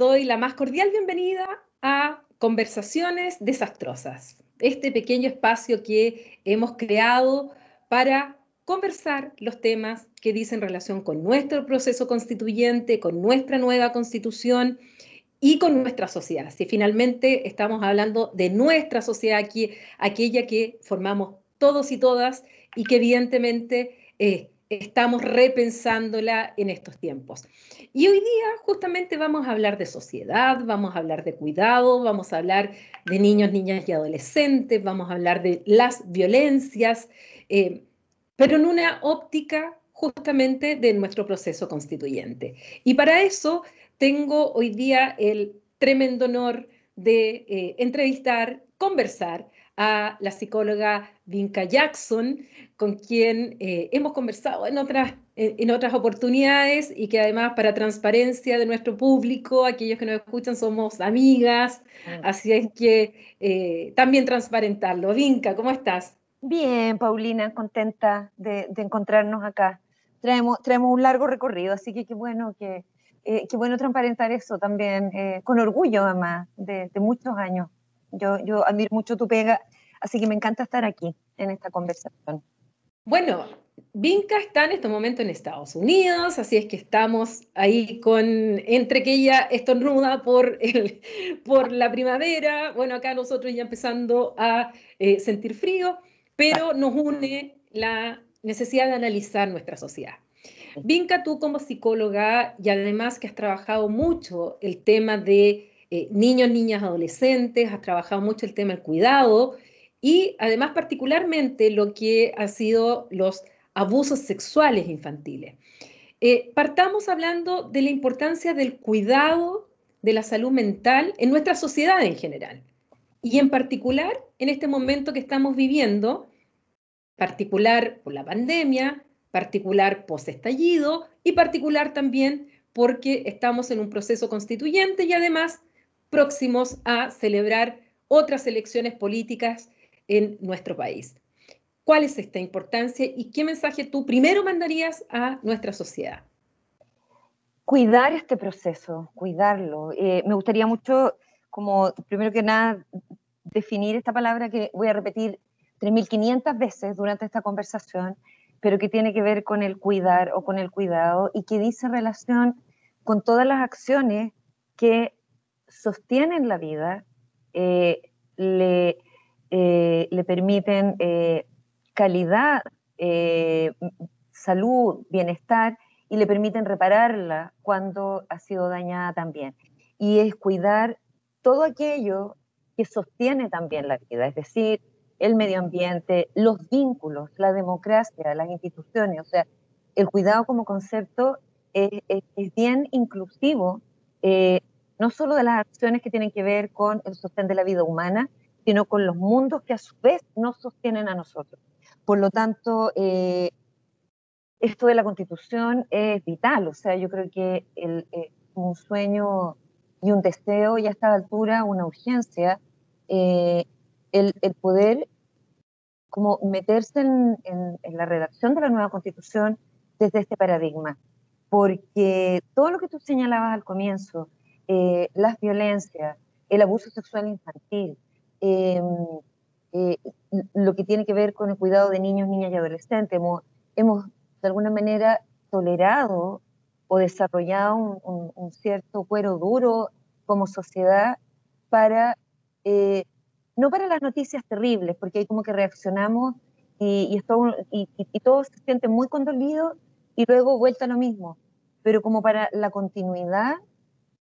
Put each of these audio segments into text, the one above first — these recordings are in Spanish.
doy la más cordial bienvenida a Conversaciones Desastrosas, este pequeño espacio que hemos creado para conversar los temas que dicen relación con nuestro proceso constituyente, con nuestra nueva constitución y con nuestra sociedad. Si finalmente estamos hablando de nuestra sociedad aquí, aquella que formamos todos y todas y que evidentemente eh, estamos repensándola en estos tiempos. Y hoy día justamente vamos a hablar de sociedad, vamos a hablar de cuidado, vamos a hablar de niños, niñas y adolescentes, vamos a hablar de las violencias, eh, pero en una óptica justamente de nuestro proceso constituyente. Y para eso tengo hoy día el tremendo honor de eh, entrevistar, conversar a la psicóloga Vinca Jackson, con quien eh, hemos conversado en otras, en otras oportunidades y que además para transparencia de nuestro público, aquellos que nos escuchan somos amigas, mm. así es que eh, también transparentarlo. Vinca, ¿cómo estás? Bien, Paulina, contenta de, encontrarnos acá. Traemos, traemos un largo recorrido, así que qué bueno que, eh, qué bueno transparentar eso también, con orgullo además, de, de muchos años. Yo, yo admiro mucho tu pega, así que me encanta estar aquí en esta conversación. Bueno, Vinca está en este momento en Estados Unidos, así es que estamos ahí con, entre que ella estornuda por, el, por la primavera, bueno, acá nosotros ya empezando a eh, sentir frío, pero nos une la necesidad de analizar nuestra sociedad. Vinca, tú como psicóloga y además que has trabajado mucho el tema de eh, niños, niñas, adolescentes, has trabajado mucho el tema del cuidado y además particularmente lo que ha sido los abusos sexuales infantiles. Eh, partamos hablando de la importancia del cuidado de la salud mental en nuestra sociedad en general y en particular en este momento que estamos viviendo, particular por la pandemia, particular post-estallido y particular también porque estamos en un proceso constituyente y además próximos a celebrar otras elecciones políticas en nuestro país. ¿Cuál es esta importancia y qué mensaje tú primero mandarías a nuestra sociedad? Cuidar este proceso, cuidarlo. Eh, me gustaría mucho, como primero que nada, definir esta palabra que voy a repetir 3.500 veces durante esta conversación, pero que tiene que ver con el cuidar o con el cuidado y que dice relación con todas las acciones que sostienen la vida, eh, le, eh, le, permiten eh, calidad, salud, bienestar y le permiten repararla cuando ha sido dañada también. Y es cuidar todo aquello que sostiene también la vida, es decir, el medio ambiente, los vínculos, la democracia, las instituciones. O sea, el cuidado como concepto es, bien inclusivo no solo de las acciones que tienen que ver con el sostén de la vida humana, sino con los mundos que a su vez nos sostienen a nosotros. Por lo tanto, eh, esto de la constitución es vital, o sea, yo creo que el, eh, un sueño y un deseo y a esta altura una urgencia, eh, el, poder como meterse en, en la redacción de la nueva constitución desde este paradigma, porque todo lo que tú señalabas al comienzo, eh, las violencias, el abuso sexual infantil, em, eh, lo que tiene que ver con el cuidado de niños, niñas y adolescentes. Hemos, de alguna manera tolerado o desarrollado un, cierto cuero duro como sociedad para, eh, no para las noticias terribles, porque hay como que reaccionamos y, y, y, y todos se sienten muy condolidos y luego vuelta a lo mismo, pero como para la continuidad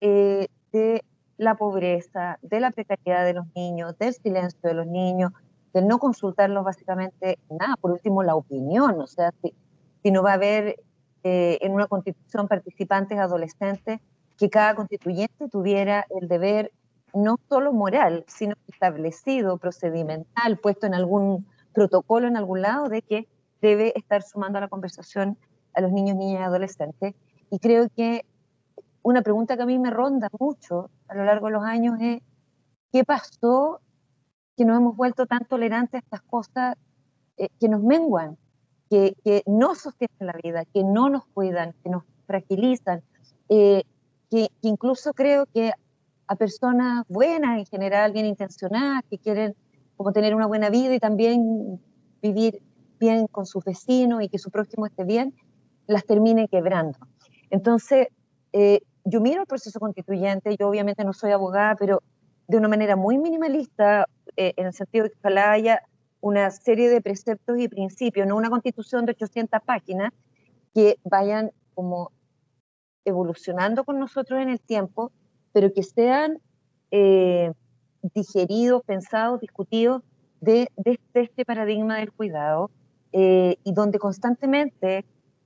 eh, de la pobreza, de la precariedad de los niños, del silencio de los niños, de no consultarlos básicamente nada. Por último, la opinión, o sea, si, no va a haber eh, en una constitución participantes adolescentes, que cada constituyente tuviera el deber no solo moral, sino establecido, procedimental, puesto en algún protocolo en algún lado de que debe estar sumando a la conversación a los niños, niñas y adolescentes. Y creo que una pregunta que a mí me ronda mucho a lo largo de los años es, ¿qué pasó que nos hemos vuelto tan tolerantes a estas cosas eh, que nos menguan, que, que, no sostienen la vida, que no nos cuidan, que nos fragilizan, eh, que, incluso creo que a personas buenas en general, bien intencionadas, que quieren como tener una buena vida y también vivir bien con sus vecinos y que su prójimo esté bien, las termine quebrando. Entonces, eh, yo miro el proceso constituyente, yo obviamente no soy abogada, pero de una manera muy minimalista, eh, en el sentido de que ojalá haya una serie de preceptos y principios, no una constitución de 800 páginas, que vayan como evolucionando con nosotros en el tiempo, pero que sean eh, digeridos, pensados, discutidos de, este paradigma del cuidado eh, y donde constantemente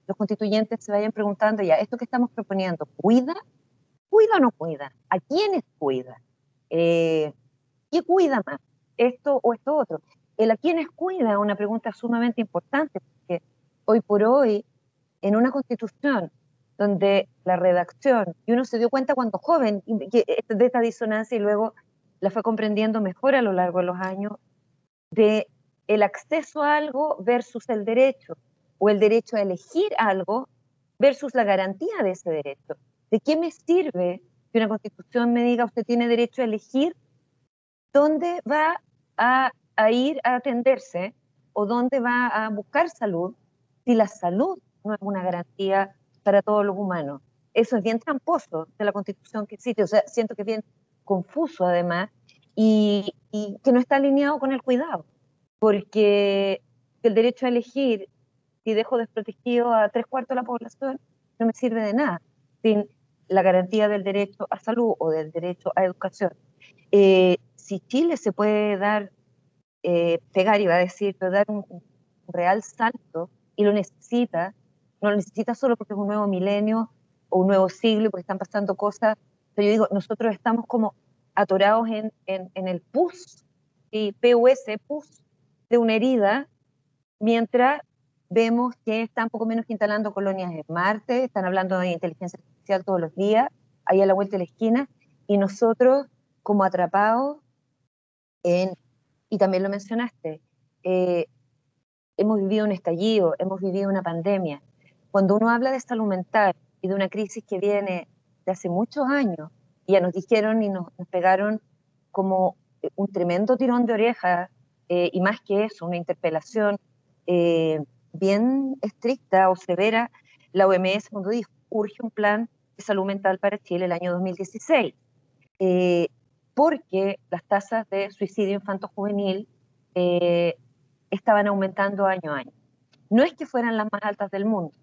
los constituyentes se vayan preguntando ya, esto que estamos proponiendo, ¿cuida? ¿Cuida o no cuida? ¿A quiénes cuida? Eh, ¿Qué cuida más? ¿Esto o esto otro? El a quiénes cuida es una pregunta sumamente importante, porque hoy por hoy, en una constitución donde la redacción, y uno se dio cuenta cuando joven de esta disonancia y luego la fue comprendiendo mejor a lo largo de los años, de el acceso a algo versus el derecho, o el derecho a elegir algo versus la garantía de ese derecho. ¿De qué me sirve que una constitución me diga usted tiene derecho a elegir dónde va a, ir a atenderse o dónde va a buscar salud si la salud no es una garantía para todos los humanos? Eso es bien tramposo de la constitución que existe, o sea, siento que es bien confuso además y, y que no está alineado con el cuidado, porque el derecho a elegir, si dejo desprotegido a tres cuartos de la población, no me sirve de nada, sin la garantía del derecho a salud o del derecho a educación. Eh, si Chile se puede dar, eh, pegar, iba a decir, pero dar un, real salto y lo necesita, no lo necesita solo porque es un nuevo milenio o un nuevo siglo, porque están pasando cosas, pero yo digo, nosotros estamos como atorados en, en, el PUS, y PUS, PUS, de una herida, mientras vemos que están poco menos que instalando colonias en Marte, están hablando de inteligencia artificial todos los días, ahí a la vuelta de la esquina, y nosotros como atrapados en, y también lo mencionaste, eh, hemos vivido un estallido, hemos vivido una pandemia. Cuando uno habla de salud mental y de una crisis que viene de hace muchos años, ya nos dijeron y nos, pegaron como un tremendo tirón de oreja, eh, y más que eso, una interpelación eh, bien estricta o severa, la OMS cuando dijo, urge un plan de salud mental para Chile el año 2016, eh, porque las tasas de suicidio infanto-juvenil eh, estaban aumentando año a año. No es que fueran las más altas del mundo,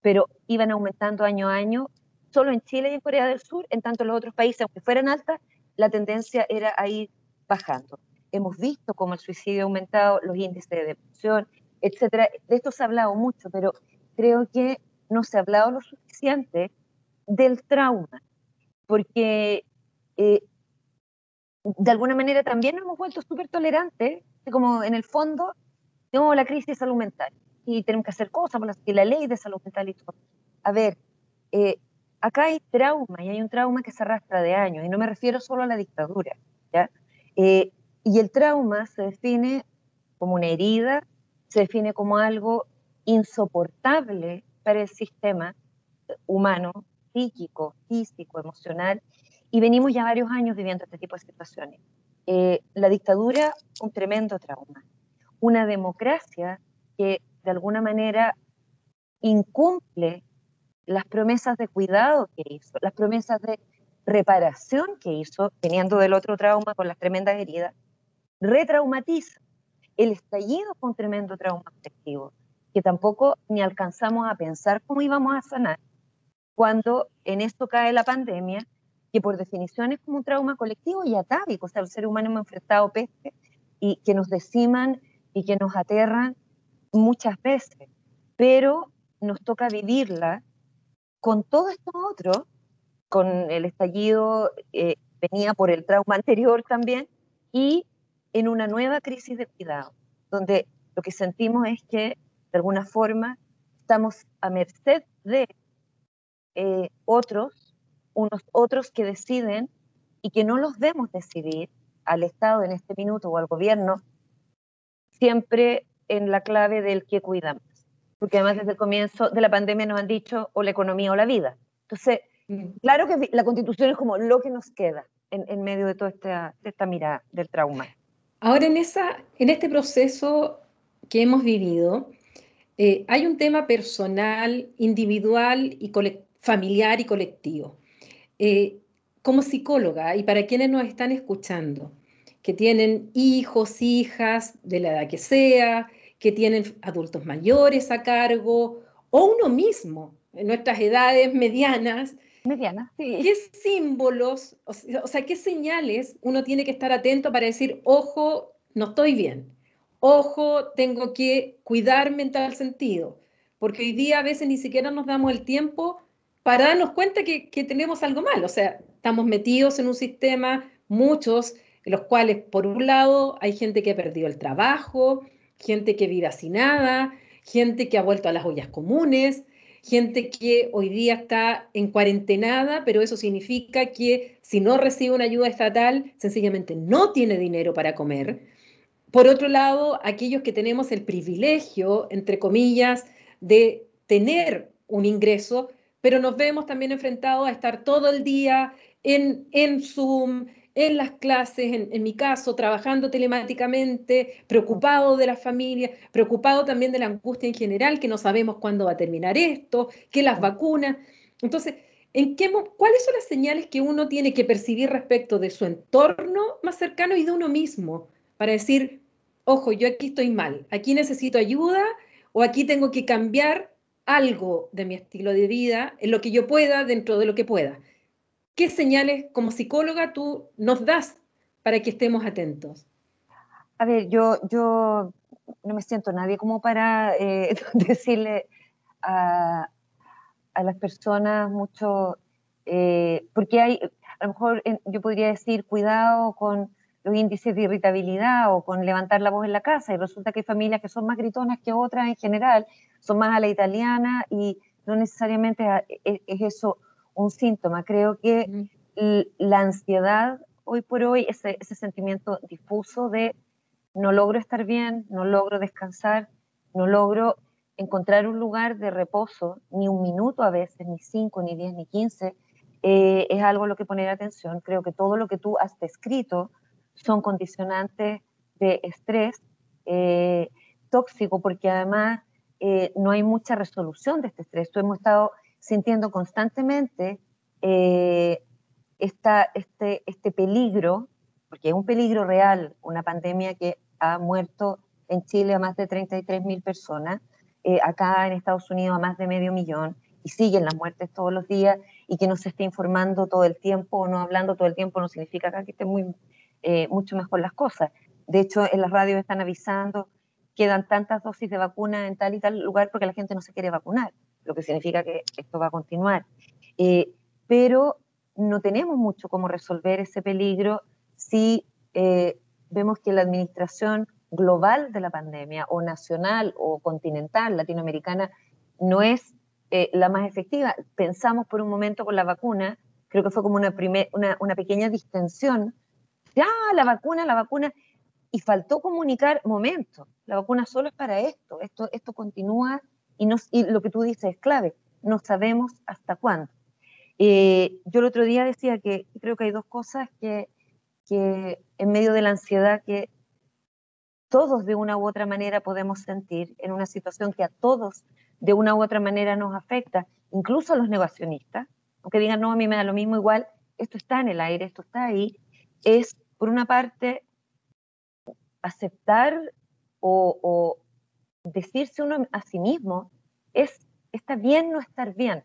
pero iban aumentando año a año, solo en Chile y en Corea del Sur, en tanto los otros países, aunque fueran altas, la tendencia era a ir bajando. Hemos visto cómo el suicidio ha aumentado, los índices de depresión, etcétera. De esto se ha hablado mucho, pero creo que no se ha hablado lo suficiente del trauma, porque eh, de alguna manera también nos hemos vuelto súper tolerantes, como en el fondo tenemos la crisis de salud mental y tenemos que hacer cosas por la ley de salud mental y todo. A ver, eh, acá hay trauma y hay un trauma que se arrastra de años y no me refiero solo a la dictadura, ¿ya? Eh, y el trauma se define como una herida se define como algo insoportable para el sistema humano, psíquico, físico, emocional, y venimos ya varios años viviendo este tipo de situaciones. Eh, la dictadura, un tremendo trauma. Una democracia que de alguna manera incumple las promesas de cuidado que hizo, las promesas de reparación que hizo, teniendo del otro trauma con las tremendas heridas, retraumatiza el estallido fue un tremendo trauma colectivo, que tampoco ni alcanzamos a pensar cómo íbamos a sanar cuando en esto cae la pandemia, que por definición es como un trauma colectivo y atávico, o sea, el ser humano hemos enfrentado peste y que nos deciman y que nos aterran muchas veces, pero nos toca vivirla con todo esto otro, con el estallido, eh, venía por el trauma anterior también, y en una nueva crisis de cuidado, donde lo que sentimos es que de alguna forma estamos a merced de eh, otros, unos otros que deciden y que no los vemos decidir al Estado en este minuto o al gobierno, siempre en la clave del que cuidamos. Porque además desde el comienzo de la pandemia nos han dicho o la economía o la vida. Entonces, Mm. Claro que la constitución es como lo que nos queda en, medio de toda esta, esta, mirada del trauma. Ahora, en, esa, en este proceso que hemos vivido, eh, hay un tema personal, individual y familiar y colectivo. Eh, como psicóloga y para quienes nos están escuchando, que tienen hijos, hijas, de la edad que sea, que tienen adultos mayores a cargo, o uno mismo, en nuestras edades medianas, Medianas, sí. ¿Qué símbolos, o sea, qué señales uno tiene que estar atento para decir, ojo, no estoy bien? Ojo, tengo que cuidarme en tal sentido. Porque hoy día a veces ni siquiera nos damos el tiempo para darnos cuenta que, tenemos algo mal. O sea, estamos metidos en un sistema, muchos, los cuales, por un lado, hay gente que ha perdido el trabajo, gente que vive nada, gente que ha vuelto a las ollas comunes, gente que hoy día está en cuarentenada, pero eso significa que si no recibe una ayuda estatal, sencillamente no tiene dinero para comer. Por otro lado, aquellos que tenemos el privilegio, entre comillas, de tener un ingreso, pero nos vemos también enfrentados a estar todo el día en, en Zoom, en las clases, en, mi caso, trabajando telemáticamente, preocupado de la familia, preocupado también de la angustia en general, que no sabemos cuándo va a terminar esto, que las vacunas. Entonces, ¿en qué, ¿cuáles son las señales que uno tiene que percibir respecto de su entorno más cercano y de uno mismo para decir, ojo, yo aquí estoy mal, aquí necesito ayuda o aquí tengo que cambiar algo de mi estilo de vida en lo que yo pueda dentro de lo que pueda? ¿Qué señales como psicóloga tú nos das para que estemos atentos? A ver, yo, yo no me siento nadie como para eh, decirle a, las personas mucho, eh, porque hay, a lo mejor yo podría decir, cuidado con los índices de irritabilidad o con levantar la voz en la casa, y resulta que hay familias que son más gritonas que otras en general, son más a la italiana y no necesariamente es eso un síntoma. Creo que la ansiedad, hoy por hoy, ese, sentimiento difuso de no logro estar bien, no logro descansar, no logro encontrar un lugar de reposo, ni un minuto a veces, ni cinco, ni diez, ni quince, eh, es algo a lo que poner atención. Creo que todo lo que tú has descrito son condicionantes de estrés eh, tóxico, porque además eh, no hay mucha resolución de este estrés. Tú hemos estado sintiendo constantemente eh, este, este peligro, porque es un peligro real, una pandemia que ha muerto en Chile a más de 33 mil personas, eh, acá en Estados Unidos a más de medio millón, y siguen las muertes todos los días, y que no se esté informando todo el tiempo o no hablando todo el tiempo no significa acá que estén muy, eh, mucho mejor las cosas. De hecho, en las radios están avisando que dan tantas dosis de vacuna en tal y tal lugar porque la gente no se quiere vacunar lo que significa que esto va a continuar. Eh, pero no tenemos mucho cómo resolver ese peligro si eh, vemos que la administración global de la pandemia, o nacional o continental, latinoamericana, no es eh, la más efectiva. Pensamos por un momento con la vacuna, creo que fue como una, una, una pequeña distensión, ya, la vacuna, la vacuna, y faltó comunicar, momento, la vacuna solo es para esto, esto, esto continúa y, lo que tú dices es clave, no sabemos hasta cuándo. Eh, yo el otro día decía que creo que hay dos cosas que, que en medio de la ansiedad que todos de una u otra manera podemos sentir en una situación que a todos de una u otra manera nos afecta, incluso a los negacionistas, aunque digan, no, a mí me da lo mismo, igual, esto está en el aire, esto está ahí, es, por una parte, aceptar o, decirse uno a sí mismo es, está bien no estar bien,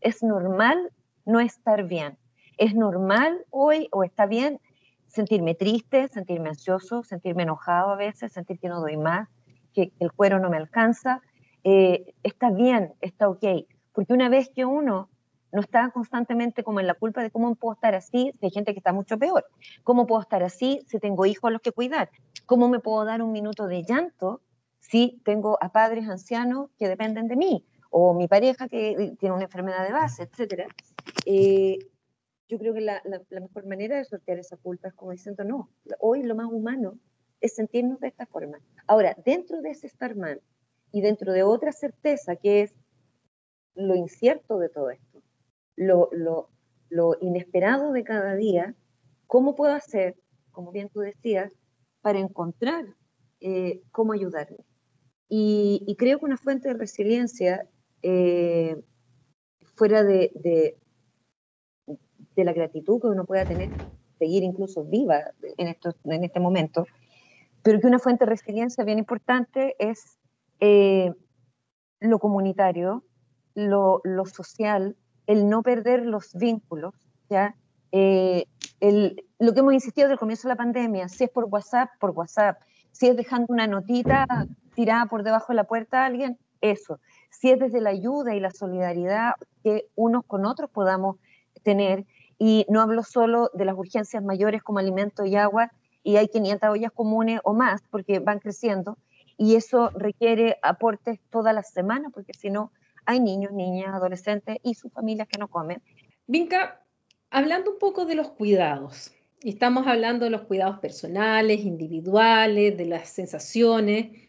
es normal no estar bien, es normal hoy o está bien sentirme triste, sentirme ansioso, sentirme enojado a veces, sentir que no doy más, que el cuero no me alcanza, eh, está bien, está ok, porque una vez que uno no está constantemente como en la culpa de cómo puedo estar así, hay gente que está mucho peor, cómo puedo estar así si tengo hijos a los que cuidar, cómo me puedo dar un minuto de llanto si tengo a padres ancianos que dependen de mí, o mi pareja que tiene una enfermedad de base, etc. Eh, yo creo que la, mejor manera de sortear esa culpa es como diciendo, no, hoy lo más humano es sentirnos de esta forma. Ahora, dentro de ese estar mal y dentro de otra certeza que es lo incierto de todo esto, lo, inesperado de cada día, ¿cómo puedo hacer, como bien tú decías, para encontrar eh, cómo ayudarme? Y, creo que una fuente de resiliencia, eh, fuera de, de, la gratitud que uno pueda tener, seguir incluso viva en, estos, en este momento, pero que una fuente de resiliencia bien importante es eh, lo comunitario, lo, lo, social, el no perder los vínculos, ¿ya? Eh, el, lo que hemos insistido desde el comienzo de la pandemia, si es por WhatsApp, por WhatsApp, si es dejando una notita tirada por debajo de la puerta a alguien, eso. Si es desde la ayuda y la solidaridad que unos con otros podamos tener, y no hablo solo de las urgencias mayores como alimento y agua, y hay 500 ollas comunes o más, porque van creciendo, y eso requiere aportes todas las semanas, porque si no, hay niños, niñas, adolescentes y sus familias que no comen. Vinca, hablando un poco de los cuidados, estamos hablando de los cuidados personales, individuales, de las sensaciones,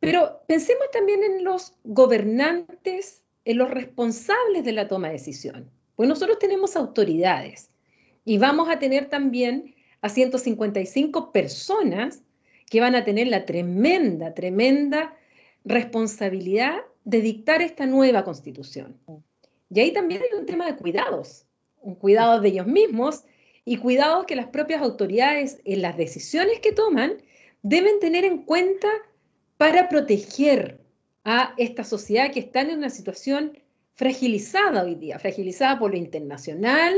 pero pensemos también en los gobernantes, en los responsables de la toma de decisión. Pues nosotros tenemos autoridades y vamos a tener también a 155 personas que van a tener la tremenda, tremenda responsabilidad de dictar esta nueva constitución. Y ahí también hay un tema de cuidados, un cuidado de ellos mismos y cuidados que las propias autoridades en las decisiones que toman deben tener en cuenta para proteger a esta sociedad que está en una situación fragilizada hoy día, fragilizada por lo internacional,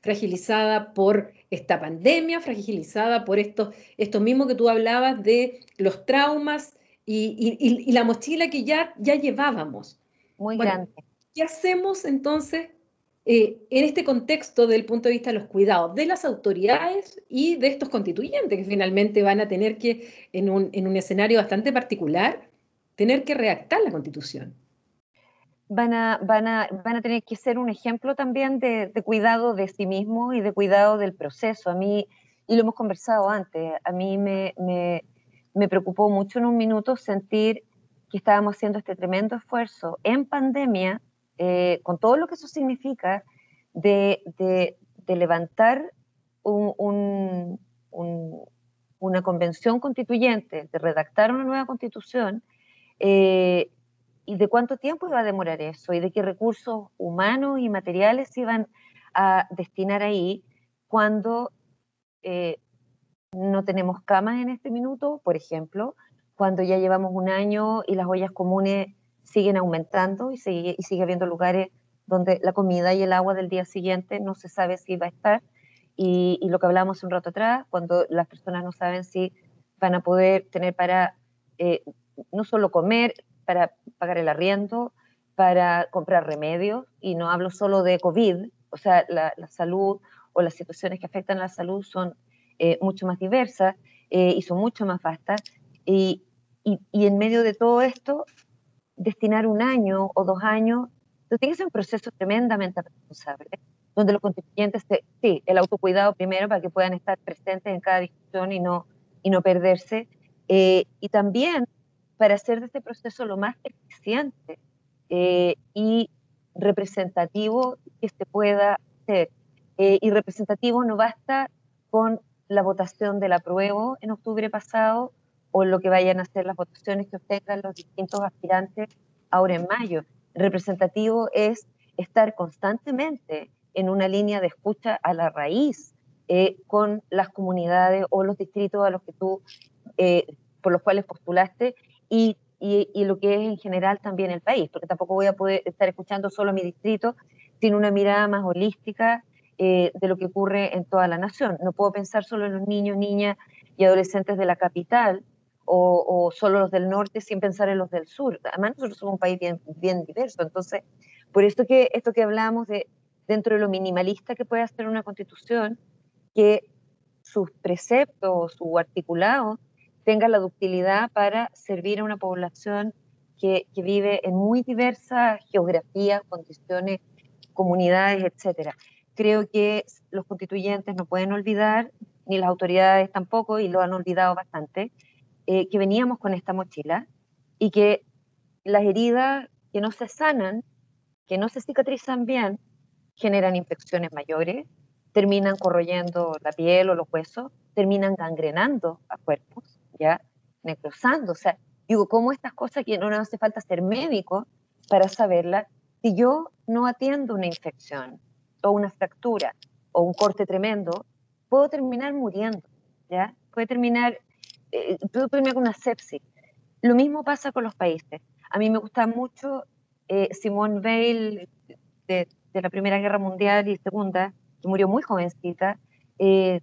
fragilizada por esta pandemia, fragilizada por esto, esto mismo que tú hablabas de los traumas y, la mochila que ya, ya llevábamos. Muy grande. ¿Qué hacemos entonces eh, en este contexto del punto de vista de los cuidados de las autoridades y de estos constituyentes que finalmente van a tener que, en un, en un escenario bastante particular, tener que redactar la constitución? van a, van a, van a tener que ser un ejemplo también de, cuidado de sí mismo y de cuidado del proceso. A mí, y lo hemos conversado antes, a mí me, me, preocupó mucho en un minuto sentir que estábamos haciendo este tremendo esfuerzo en pandemia, eh, con todo lo que eso significa, de, levantar un, una convención constituyente, de redactar una nueva constitución, eh, y de cuánto tiempo iba a demorar eso y de qué recursos humanos y materiales se iban a destinar ahí cuando eh, no tenemos camas en este minuto, por ejemplo, cuando ya llevamos un año y las ollas comunes siguen aumentando y sigue, y sigue habiendo lugares donde la comida y el agua del día siguiente no se sabe si va a estar. Y, lo que hablábamos un rato atrás, cuando las personas no saben si van a poder tener para eh, no solo comer, para pagar el arriendo, para comprar remedios, y no hablo solo de COVID, o sea, la, salud o las situaciones que afectan a la salud son eh, mucho más diversas eh, y son mucho más vastas. Y, y, y, en medio de todo esto, destinar un año o dos años, tiene que ser un proceso tremendamente responsable, donde los constituyentes, sí, el autocuidado primero para que puedan estar presentes en cada discusión y no, y no perderse, eh, y también para hacer de este proceso lo más eficiente eh, y representativo que se pueda hacer. Eh, y representativo no basta con la votación del apruebo en octubre pasado o lo que vayan a ser las votaciones que obtengan los distintos aspirantes ahora en mayo. Representativo es estar constantemente en una línea de escucha a la raíz eh, con las comunidades o los distritos a los que tú, por los cuales postulaste y, y, lo que es en general también el país, porque tampoco voy a poder estar escuchando solo mi distrito, sin una mirada más holística eh, de lo que ocurre en toda la nación. No puedo pensar solo en los niños, niñas y adolescentes de la capital o, o, solo los del norte sin pensar en los del sur. Además, nosotros somos un país bien, bien diverso. Entonces, por esto que, esto que hablamos de dentro de lo minimalista que puede hacer una constitución, que sus preceptos, su articulado, tenga la ductilidad para servir a una población que, vive en muy diversas geografías, condiciones, comunidades, etc. Creo que los constituyentes no pueden olvidar, ni las autoridades tampoco, y lo han olvidado bastante, eh, que veníamos con esta mochila y que las heridas que no se sanan, que no se cicatrizan bien, generan infecciones mayores, terminan corroyendo la piel o los huesos, terminan gangrenando a cuerpos, ya necrosando. O sea, digo, ¿cómo estas cosas que no nos hace falta ser médico para saberlas? Si yo no atiendo una infección o una fractura o un corte tremendo, puedo terminar muriendo, ¿ya? Puede terminar, eh, puedo terminar con una sepsis. Lo mismo pasa con los países. A mí me gusta mucho eh, Simone Weil de, la Primera Guerra Mundial y Segunda, que murió muy jovencita, eh,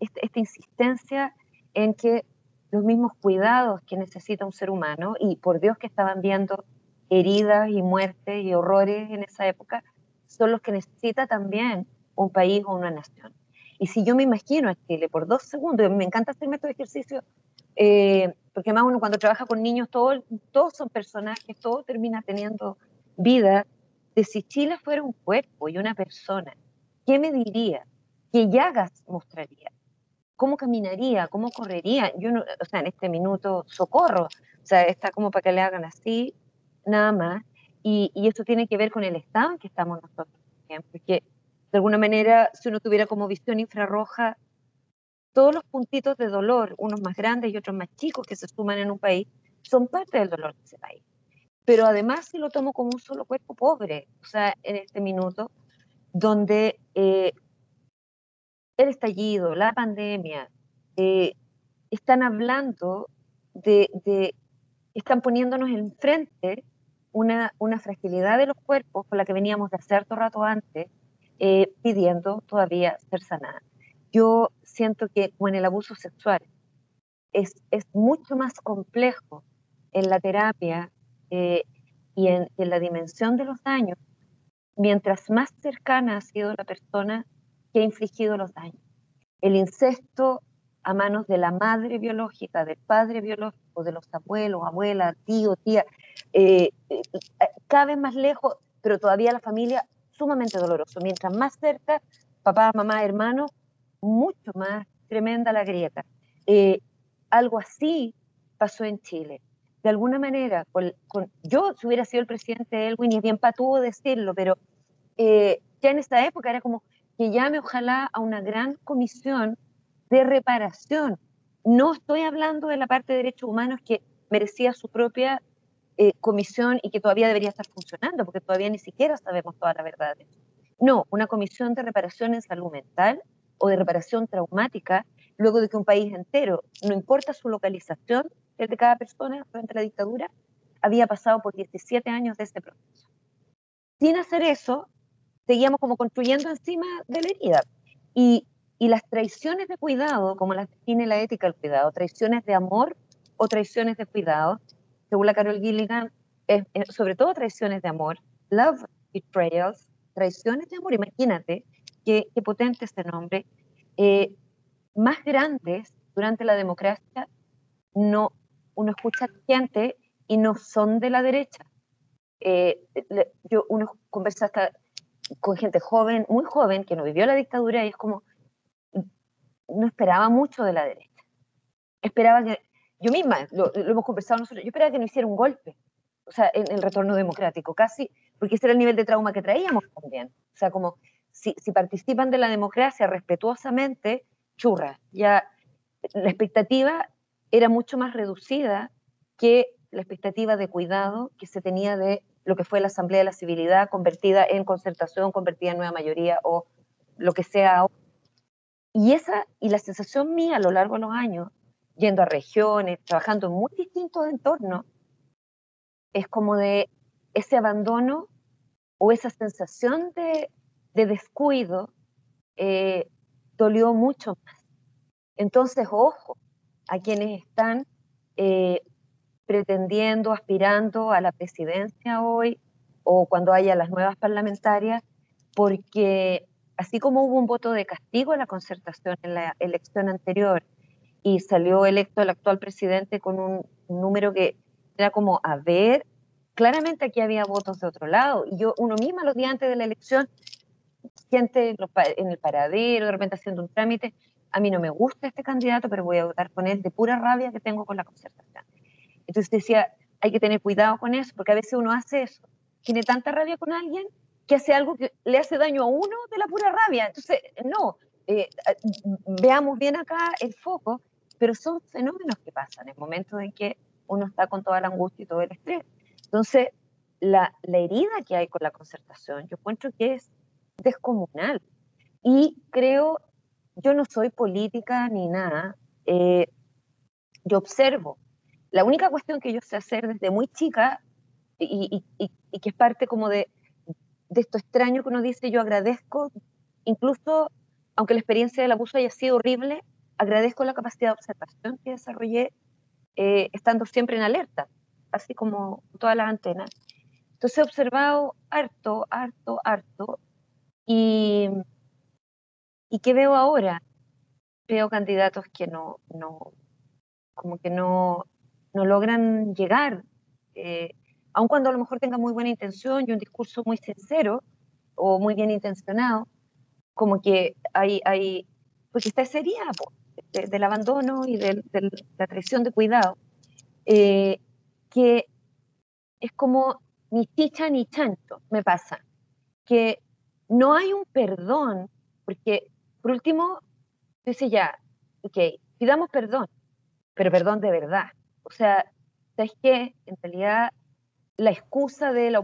esta, esta, insistencia en que los mismos cuidados que necesita un ser humano, y por Dios que estaban viendo heridas y muertes y horrores en esa época, son los que necesita también un país o una nación. Y si yo me imagino a Chile por dos segundos, me encanta hacerme estos ejercicios, eh, porque más uno cuando trabaja con niños, todo, todos son personajes, todo termina teniendo vida, de si Chile fuera un cuerpo y una persona, ¿qué me diría? ¿Qué llagas mostraría? ¿Cómo caminaría? ¿Cómo correría? Yo no, o sea, en este minuto, socorro. O sea, está como para que le hagan así, nada más. Y, y eso tiene que ver con el en que estamos nosotros porque de alguna manera, si uno tuviera como visión infrarroja todos los puntitos de dolor, unos más grandes y otros más chicos que se suman en un país, son parte del dolor de ese país. Pero además si lo tomo como un solo cuerpo pobre, o sea, en este minuto, donde eh, el estallido, la pandemia, eh, están hablando están poniéndonos enfrente una, una fragilidad de los cuerpos con la que veníamos de hacer todo rato antes, eh, pidiendo todavía ser sanada. Yo siento que como en el abuso sexual es, es mucho más complejo en la terapia eh, y en, en, la dimensión de los daños, mientras más cercana ha sido la persona que ha infligido los daños. El incesto a manos de la madre biológica, del padre biológico, de los abuelos, abuela, tío, tía, eh, eh, cada vez más lejos, pero todavía la familia sumamente doloroso. Mientras más cerca, papá, mamá, hermano, mucho más tremenda la grieta. Eh, algo así pasó en Chile. De alguna manera, yo si hubiera sido el presidente Elwin, y es bien patudo decirlo, pero eh, ya en esta época era como que llame ojalá a una gran comisión de reparación. No estoy hablando de la parte de derechos humanos que merecía su propia eh, comisión y que todavía debería estar funcionando, porque todavía ni siquiera sabemos toda la verdad. No, una comisión de reparación en salud mental o de reparación traumática, luego de que un país entero, no importa su localización, el de cada persona a la dictadura, había pasado por 17 años de ese proceso. Sin hacer eso, seguíamos como construyendo encima de la herida. Y, y las traiciones de cuidado, como las define la ética del cuidado, traiciones de amor o traiciones de cuidado, según la Carol Gilligan, es, sobre todo traiciones de amor, love betrayals, traiciones de amor, imagínate qué, potente este nombre, eh, más grandes durante la democracia, no, uno escucha gente y no son de la derecha. Eh, yo uno conversa con gente joven, muy joven, que no vivió la dictadura y es como, no esperaba mucho de la derecha. Esperaba que, yo misma, lo, hemos conversado nosotros, yo esperaba que no hiciera un golpe, o sea, en el retorno democrático, casi, porque ese era el nivel de trauma que traíamos también. O sea, como si, si participan de la democracia respetuosamente, churra, ya la expectativa era mucho más reducida que la expectativa de cuidado que se tenía de lo que fue la Asamblea de la Civilidad convertida en concertación, convertida en nueva mayoría o lo que sea. Y esa, y la sensación mía a lo largo de los años, yendo a regiones, trabajando en muy distintos entornos, es como de ese abandono o esa sensación de, descuido eh, dolió mucho más. Entonces, ojo a quienes están eh, pretendiendo, aspirando a la presidencia hoy o cuando haya las nuevas parlamentarias, porque así como hubo un voto de castigo a la concertación en la elección anterior y salió electo el actual presidente con un número que era como, a ver, claramente aquí había votos de otro lado. Y yo, uno misma, los días antes de la elección, gente en el paradero, de repente haciendo un trámite, a mí no me gusta este candidato, pero voy a votar con él de pura rabia que tengo con la concertación. Entonces decía, hay que tener cuidado con eso, porque a veces uno hace eso, tiene tanta rabia con alguien que hace algo que le hace daño a uno de la pura rabia. Entonces, no, eh, veamos bien acá el foco, pero son fenómenos que pasan en momentos en que uno está con toda la angustia y todo el estrés. Entonces, la, la herida que hay con la concertación, yo encuentro que es descomunal. Y creo, yo no soy política ni nada, eh, yo observo. La única cuestión que yo sé hacer desde muy chica y, y, que es parte como de, de, esto extraño que uno dice, yo agradezco, incluso aunque la experiencia del abuso haya sido horrible, agradezco la capacidad de observación que desarrollé eh, estando siempre en alerta, así como todas las antenas. Entonces he observado harto, harto, harto, y, y ¿qué veo ahora? Veo candidatos que no, no como que no, no logran llegar, eh, aun cuando a lo mejor tengan muy buena intención y un discurso muy sincero o muy bien intencionado, como que hay, hay pues está esa herida del abandono y de, la traición de cuidado, eh, que es como ni chicha ni chancho, me pasa, que no hay un perdón, porque por último, dice ya, ok, pidamos perdón, pero perdón de verdad. O sea, ¿sabes qué? En realidad, la excusa de la,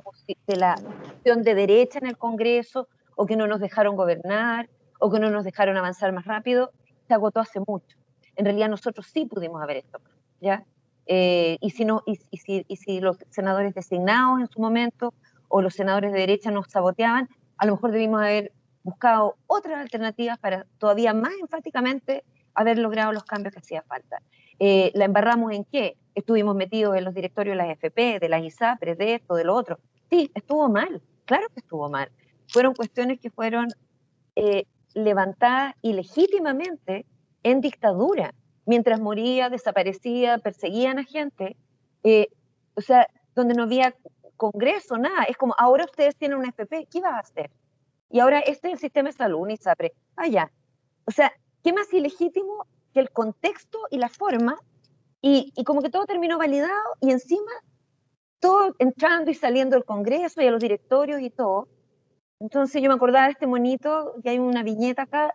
de la oposición de derecha en el Congreso, o que no nos dejaron gobernar, o que no nos dejaron avanzar más rápido, se agotó hace mucho. En realidad nosotros sí pudimos haber esto, ¿ya? Eh, y, si no, y, si, y si los senadores designados en su momento o los senadores de derecha nos saboteaban, a lo mejor debimos haber buscado otras alternativas para todavía más enfáticamente haber logrado los cambios que hacía falta. Eh, ¿La embarramos en qué? Estuvimos metidos en los directorios de las FP, de las ISAPRES, de esto, de lo otro. Sí, estuvo mal, claro que estuvo mal. Fueron cuestiones que fueron eh, levantadas ilegítimamente en dictadura, mientras moría, desaparecía, perseguían a gente, eh, o sea, donde no había congreso, nada. Es como, ahora ustedes tienen una FP, ¿qué va a hacer? Y ahora este es el sistema de salud, ISAPRE, allá. O sea, ¿qué más ilegítimo que el contexto y la forma? Y, y como que todo terminó validado y encima todo entrando y saliendo del Congreso y a los directorios y todo. Entonces yo me acordaba de este monito, que hay una viñeta acá,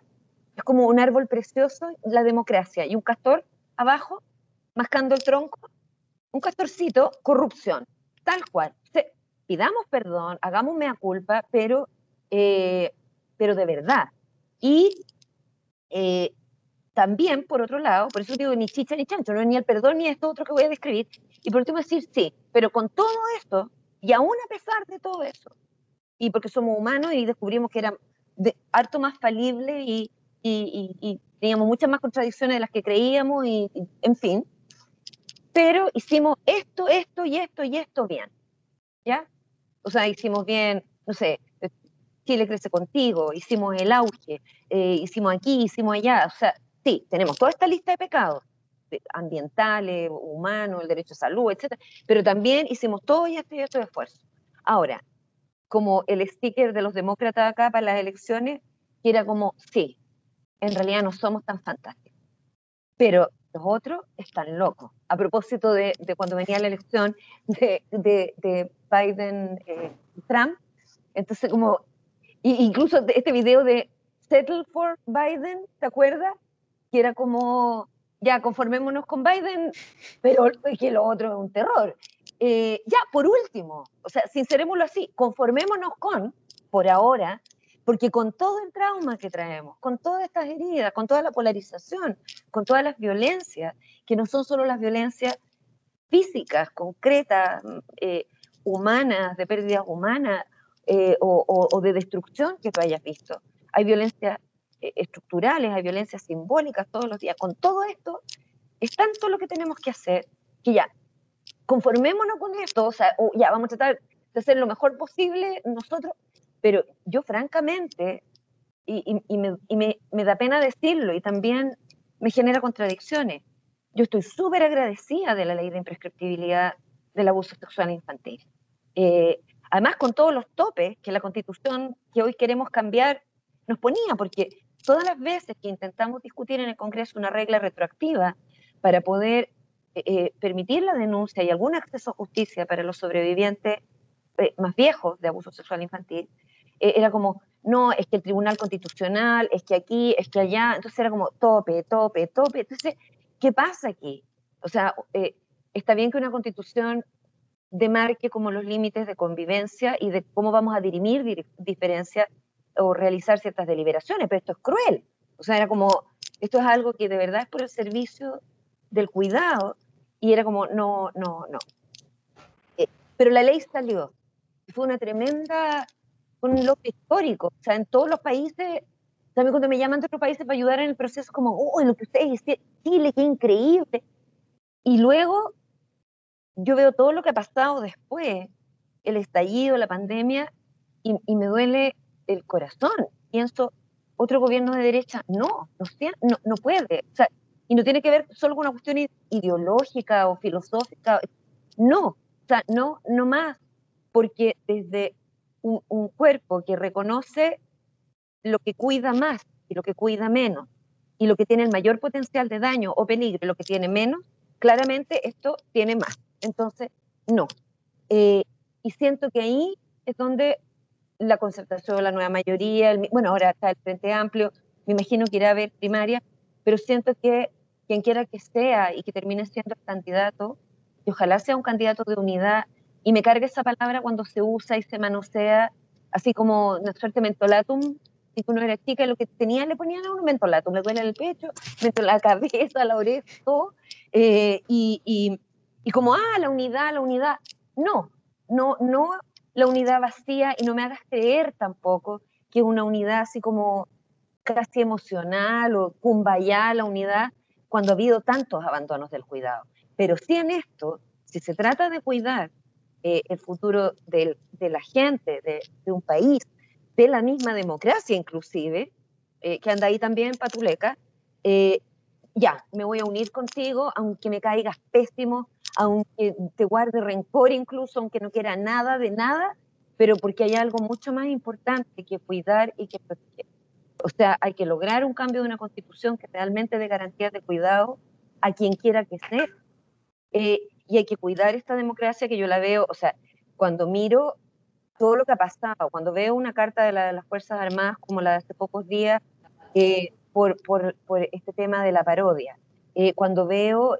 es como un árbol precioso, la democracia, y un castor abajo, mascando el tronco, un castorcito, corrupción, tal cual. pidamos perdón, hagamos mea culpa, pero, eh, pero de verdad. Y eh, también, por otro lado, por eso digo ni chicha ni chancho, no ni el perdón ni esto otro que voy a describir, y por último decir sí, pero con todo esto, y aún a pesar de todo eso, y porque somos humanos y descubrimos que era de, harto más falible y, y, teníamos muchas más contradicciones de las que creíamos y, en fin. Pero hicimos esto, esto y esto y esto bien. ¿Ya? O sea, hicimos bien, no sé, Chile crece contigo, hicimos el auge, eh, hicimos aquí, hicimos allá. O sea, sí, tenemos toda esta lista de pecados ambientales, humanos, el derecho a salud, etcétera, pero también hicimos todo y esto y esto de esfuerzo. Ahora, como el sticker de los demócratas acá para las elecciones, que era como, sí, en realidad no somos tan fantásticos. Pero los otros están locos. A propósito de, cuando venía la elección de, de, Biden-Trump, eh, entonces como, incluso este video de Settle for Biden, ¿te acuerdas? Que era como, ya, conformémonos con Biden, pero que lo otro es un terror. Eh, ya, por último, o sea, sincerémoslo así, conformémonos con, por ahora, porque con todo el trauma que traemos, con todas estas heridas, con toda la polarización, con todas las violencias, que no son solo las violencias físicas, concretas, eh, humanas, de pérdidas humanas eh, o, de destrucción que tú hayas visto. Hay violencias eh, estructurales, hay violencias simbólicas todos los días. Con todo esto, es tanto lo que tenemos que hacer que ya, conformémonos con esto, o sea, ya vamos a tratar de hacer lo mejor posible nosotros, pero yo francamente, y, me, da pena decirlo, y también me genera contradicciones, yo estoy súper agradecida de la ley de imprescriptibilidad del abuso sexual infantil. Eh, además, con todos los topes que la constitución que hoy queremos cambiar nos ponía, porque todas las veces que intentamos discutir en el Congreso una regla retroactiva para poder eh, eh, permitir la denuncia y algún acceso a justicia para los sobrevivientes más viejos de abuso sexual infantil, eh, era como, no, es que el Tribunal Constitucional, es que aquí, es que allá, entonces era como tope, tope, tope. Entonces, ¿qué pasa aquí? O sea, eh, está bien que una constitución demarque como los límites de convivencia y de cómo vamos a dirimir diferencias o realizar ciertas deliberaciones, pero esto es cruel. O sea, era como, esto es algo que de verdad es por el servicio del cuidado y era como, no, no, no. Eh, pero la ley salió. Fue una tremenda, un logro histórico. O sea, en todos los países, también cuando me llaman de otros países para ayudar en el proceso, como, oh, lo que ustedes hicieron, Chile, qué increíble. Y luego yo veo todo lo que ha pasado después, el estallido, la pandemia, y, y me duele el corazón. Pienso, otro gobierno de derecha, no, no, no puede. O sea, y no tiene que ver solo con una cuestión ideológica o filosófica. No, o sea, no, no más, porque desde un, un cuerpo que reconoce lo que cuida más y lo que cuida menos, y lo que tiene el mayor potencial de daño o peligro lo que tiene menos, claramente esto tiene más. Entonces, no. Eh, y siento que ahí es donde la concertación, la nueva mayoría, bueno, ahora está el Frente Amplio, me imagino que irá a haber primaria, pero siento que quien quiera que sea y que termine siendo el candidato, y ojalá sea un candidato de unidad, y me cargue esa palabra cuando se usa y se manosea, así como suerte mentolatum, si uno era chica, lo que tenía le ponían a un mentolatum, le duele el pecho, la cabeza, la oreja, todo, eh, y, y, y como, ah, la unidad, la unidad. No, no, no la unidad vacía y no me hagas creer tampoco que una unidad así como casi emocional o cumbaya la unidad cuando ha habido tantos abandonos del cuidado. Pero sí en esto, si se trata de cuidar eh, el futuro de la gente, de, un país, de la misma democracia inclusive, eh, que anda ahí también patuleca, eh, ya, me voy a unir contigo, aunque me caigas pésimo, aunque te guarde rencor incluso, aunque no quiera nada de nada, pero porque hay algo mucho más importante que cuidar y que proteger. O sea, hay que lograr un cambio de una constitución que realmente dé garantías de cuidado a quien quiera que sea. Eh, y hay que cuidar esta democracia que yo la veo, o sea, cuando miro todo lo que ha pasado, cuando veo una carta de, las Fuerzas Armadas como la de hace pocos días, eh, por, por, por, este tema de la parodia, eh, cuando veo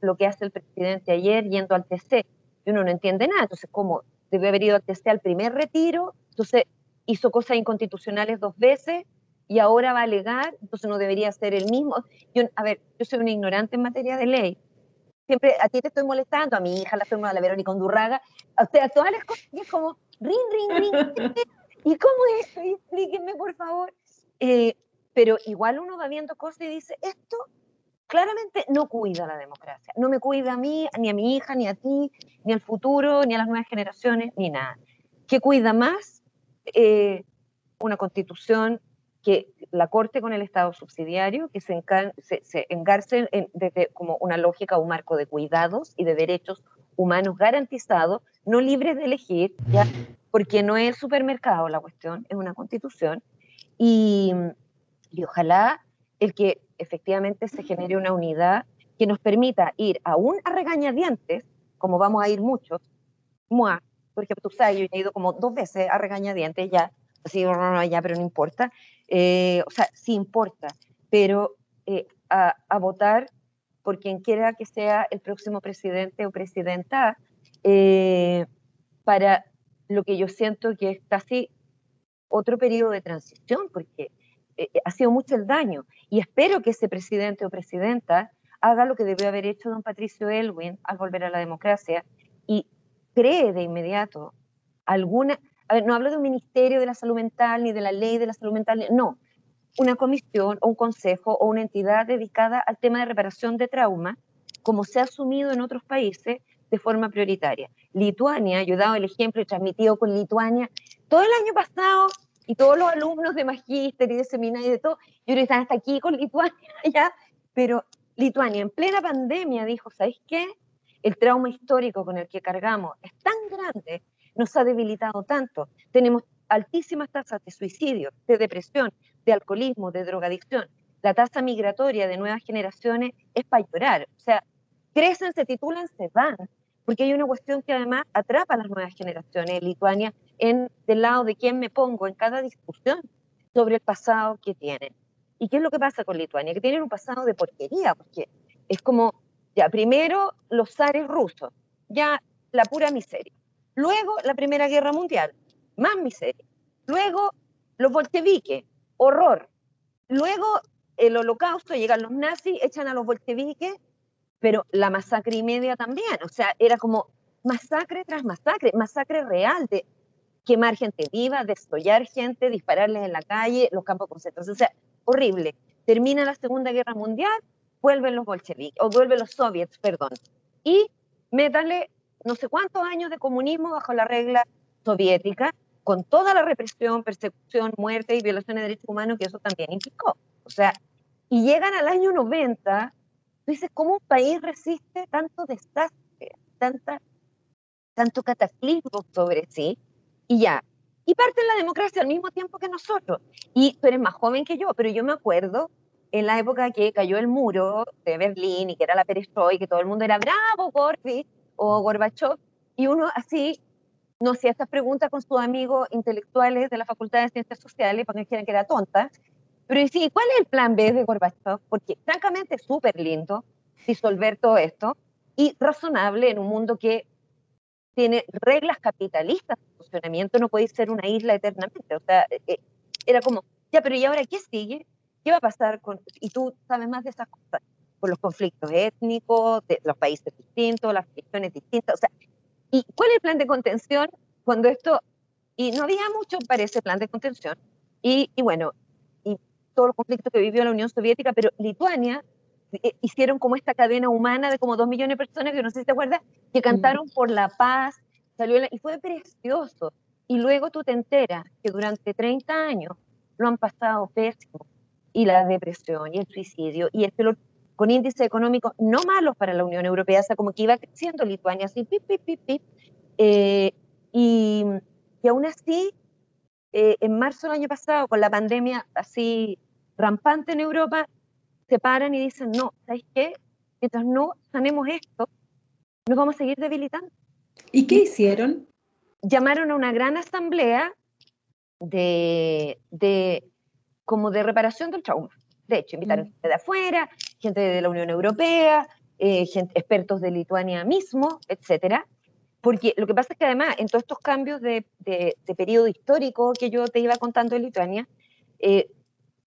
lo que hace el presidente ayer yendo al TC, uno no entiende nada. Entonces, ¿cómo? Debe haber ido al TC al primer retiro, entonces hizo cosas inconstitucionales dos veces y ahora va a alegar, entonces no debería ser el mismo. Yo, a ver, yo soy una ignorante en materia de ley. Siempre a ti te estoy molestando, a mi hija la estoy a la Verónica Undurraga, a, usted, a todas las cosas, y es como, ring, ring, ring. ¿Y cómo es eso? Explíquenme, por favor. Eh, pero igual uno va viendo cosas y dice, esto claramente no cuida la democracia. No me cuida a mí, ni a mi hija, ni a ti, ni al futuro, ni a las nuevas generaciones, ni nada. ¿Qué cuida más? Eh, una constitución que la corte con el Estado subsidiario, que se, engarce desde como una lógica, un marco de cuidados y de derechos humanos garantizados, no libres de elegir, ¿ya? porque no es supermercado la cuestión, es una constitución. Y, y ojalá el que efectivamente se genere una unidad que nos permita ir aún a regañadientes, como vamos a ir muchos, moi, porque tú sabes, yo he ido como dos veces a regañadientes ya, así, no, no, ya, pero no importa, eh, o sea, sí importa, pero eh, a, a, votar por quien quiera que sea el próximo presidente o presidenta, eh, para lo que yo siento que es casi otro periodo de transición, porque eh, eh, ha sido mucho el daño. Y espero que ese presidente o presidenta haga lo que debió haber hecho don Patricio Elwin al volver a la democracia y cree de inmediato alguna, a ver, no hablo de un ministerio de la salud mental ni de la ley de la salud mental, no, una comisión o un consejo o una entidad dedicada al tema de reparación de trauma, como se ha asumido en otros países de forma prioritaria. Lituania, yo he dado el ejemplo y transmitido con Lituania, todo el año pasado y todos los alumnos de magíster y de seminario y de todo, yo están hasta aquí con Lituania ya, pero Lituania en plena pandemia dijo, ¿sabéis qué? El trauma histórico con el que cargamos es tan grande, nos ha debilitado tanto, tenemos altísimas tasas de suicidio, de depresión, de alcoholismo, de drogadicción. La tasa migratoria de nuevas generaciones es para llorar. O sea, crecen, se titulan, se van. Porque hay una cuestión que además atrapa a las nuevas generaciones. En Lituania en del lado de quién me pongo en cada discusión sobre el pasado que tienen. ¿Y qué es lo que pasa con Lituania? Que tienen un pasado de porquería, porque es como, ya, primero los zares rusos, ya la pura miseria. Luego la Primera Guerra Mundial, más miseria. Luego los bolcheviques, horror. Luego el holocausto, llegan los nazis, echan a los bolcheviques, pero la masacre y media también. O sea, era como masacre tras masacre, masacre real de quemar gente viva, destollar gente, dispararles en la calle, los campos de concentración. O sea, horrible. Termina la Segunda Guerra Mundial, vuelven los bolcheviques, o vuelven los soviets, perdón. Y métale no sé cuántos años de comunismo bajo la regla soviética, con toda la represión, persecución, muerte y violaciones de derechos humanos que eso también implicó. O sea, y llegan al año 90, tú dices, ¿cómo un país resiste tanto desastre, tanta, tanto cataclismo sobre sí? Y ya, y parte la democracia al mismo tiempo que nosotros. Y tú eres más joven que yo, pero yo me acuerdo en la época que cayó el muro de Berlín y que era la perestroika, que todo el mundo era bravo, Gorbachev o Gorbachev, y uno así no hacía estas preguntas con sus amigos intelectuales de la Facultad de Ciencias Sociales para que dijeran que era tonta. Pero sí, ¿cuál es el plan B de Gorbachev? Porque francamente es súper lindo disolver todo esto y razonable en un mundo que tiene reglas capitalistas de funcionamiento, no puede ser una isla eternamente. O sea, eh, era como, ya, pero ¿y ahora qué sigue? ¿Qué va a pasar con.? Y tú sabes más de esas cosas, con los conflictos étnicos, de los países distintos, las religiones distintas. O sea, ¿y cuál es el plan de contención cuando esto. Y no había mucho para ese plan de contención. Y, y bueno, y todos los conflictos que vivió la Unión Soviética, pero Lituania eh, hicieron como esta cadena humana de como dos millones de personas, que no sé si te acuerdas, que cantaron por la paz, salió y fue precioso. Y luego tú te enteras que durante 30 años lo han pasado pésimo, y la depresión, y el suicidio, y el con índice económico no malos para la Unión Europea, o sea, como que iba creciendo Lituania así, pip, pip, pip, pip, eh, y, y, aún así, eh, en marzo del año pasado, con la pandemia así rampante en Europa, se paran y dicen, no, ¿sabes qué? Mientras no sanemos esto, nos vamos a seguir debilitando. ¿Y qué hicieron? Llamaron a una gran asamblea de, de como de reparación del trauma. De hecho, invitaron mm. gente de afuera, gente de la Unión Europea, eh, expertos de Lituania mismo, etcétera. Porque lo que pasa es que además, en todos estos cambios de, de, periodo histórico que yo te iba contando en Lituania, eh,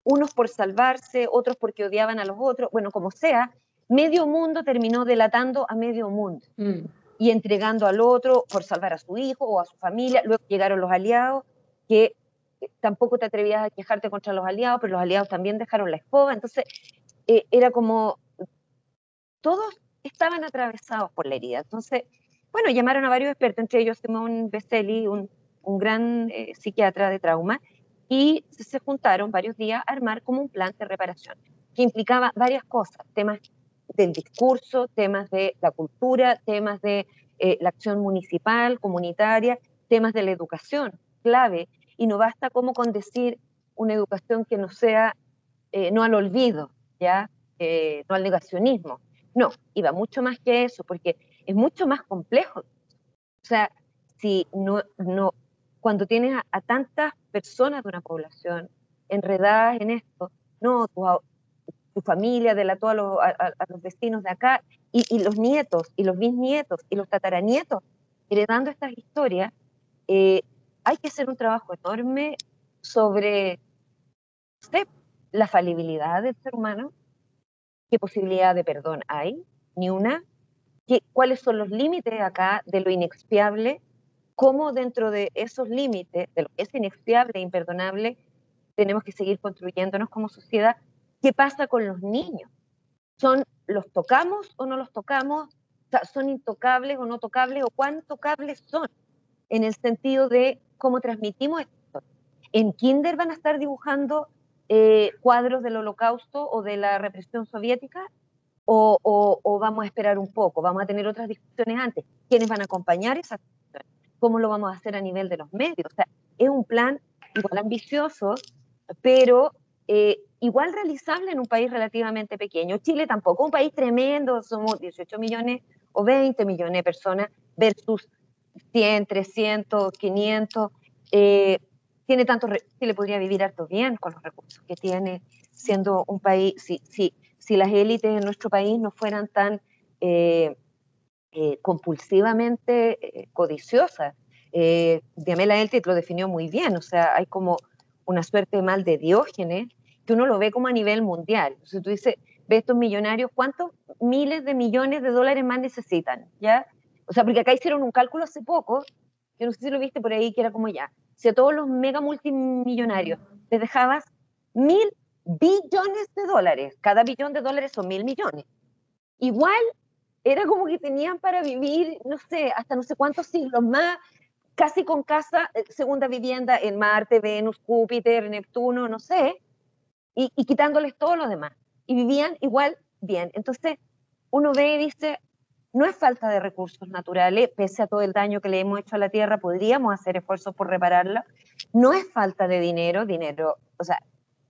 unos por salvarse, otros porque odiaban a los otros, bueno, como sea, medio mundo terminó delatando a medio mundo mm. y entregando al otro por salvar a su hijo o a su familia. Luego llegaron los aliados, que tampoco te atrevías a quejarte contra los aliados, pero los aliados también dejaron la escoba. Entonces, eh, era como, todos estaban atravesados por la herida. Entonces, bueno, llamaron a varios expertos, entre ellos Simón Beselli, un, un gran eh, psiquiatra de trauma, y se juntaron varios días a armar como un plan de reparación, que implicaba varias cosas, temas del discurso, temas de la cultura, temas de eh, la acción municipal, comunitaria, temas de la educación, clave, y no basta como con decir una educación que no sea, eh, no al olvido, ¿ya? Eh, no al negacionismo. No, iba mucho más que eso, porque es mucho más complejo. O sea, si no, no, cuando tienes a, tantas personas de una población enredadas en esto, no, tu, tu familia delató a los, a, los vecinos de acá, y, los nietos, y los bisnietos, y los tataranietos, heredando estas historias, eh, hay que hacer un trabajo enorme sobre la falibilidad del ser humano, qué posibilidad de perdón hay, ni una, ¿Qué, cuáles son los límites acá de lo inexpiable cómo dentro de esos límites, de lo que es inexpiable e imperdonable, tenemos que seguir construyéndonos como sociedad. ¿Qué pasa con los niños? ¿Son, ¿Los tocamos o no los tocamos? ¿Son intocables o no tocables? ¿O cuán tocables son? En el sentido de cómo transmitimos esto. ¿En kinder van a estar dibujando eh, cuadros del holocausto o de la represión soviética? O, o, vamos a esperar un poco? ¿Vamos a tener otras discusiones antes? ¿Quiénes van a acompañar esas cómo lo vamos a hacer a nivel de los medios. O sea, es un plan igual ambicioso, pero eh, igual realizable en un país relativamente pequeño. Chile tampoco, un país tremendo, somos 18 millones o 20 millones de personas versus 100, 300, 500. eh, tiene tanto, le podría vivir harto bien con los recursos que tiene, siendo un país, si, si, si las élites de nuestro país no fueran tan eh, eh, compulsivamente codiciosas. Eh, Diamela Eltit lo definió muy bien, o sea, hay como una suerte mal de Diógenes que uno lo ve como a nivel mundial. Entonces tú dices, ve estos millonarios, ¿cuántos miles de millones de dólares más necesitan? ¿Ya? O sea, porque acá hicieron un cálculo hace poco, yo no sé si lo viste por ahí, que era como ya, si a todos los mega multimillonarios les dejabas mil billones de dólares, cada billón de dólares son mil millones, igual era como que tenían para vivir, no sé, hasta no sé cuántos siglos más, casi con casa, eh, segunda vivienda en Marte, Venus, Júpiter, Neptuno, no sé, y, quitándoles todo lo demás. Y vivían igual bien. Entonces, uno ve y dice, no es falta de recursos naturales, pese a todo el daño que le hemos hecho a la Tierra, podríamos hacer esfuerzos por repararla. No es falta de dinero, dinero, o sea,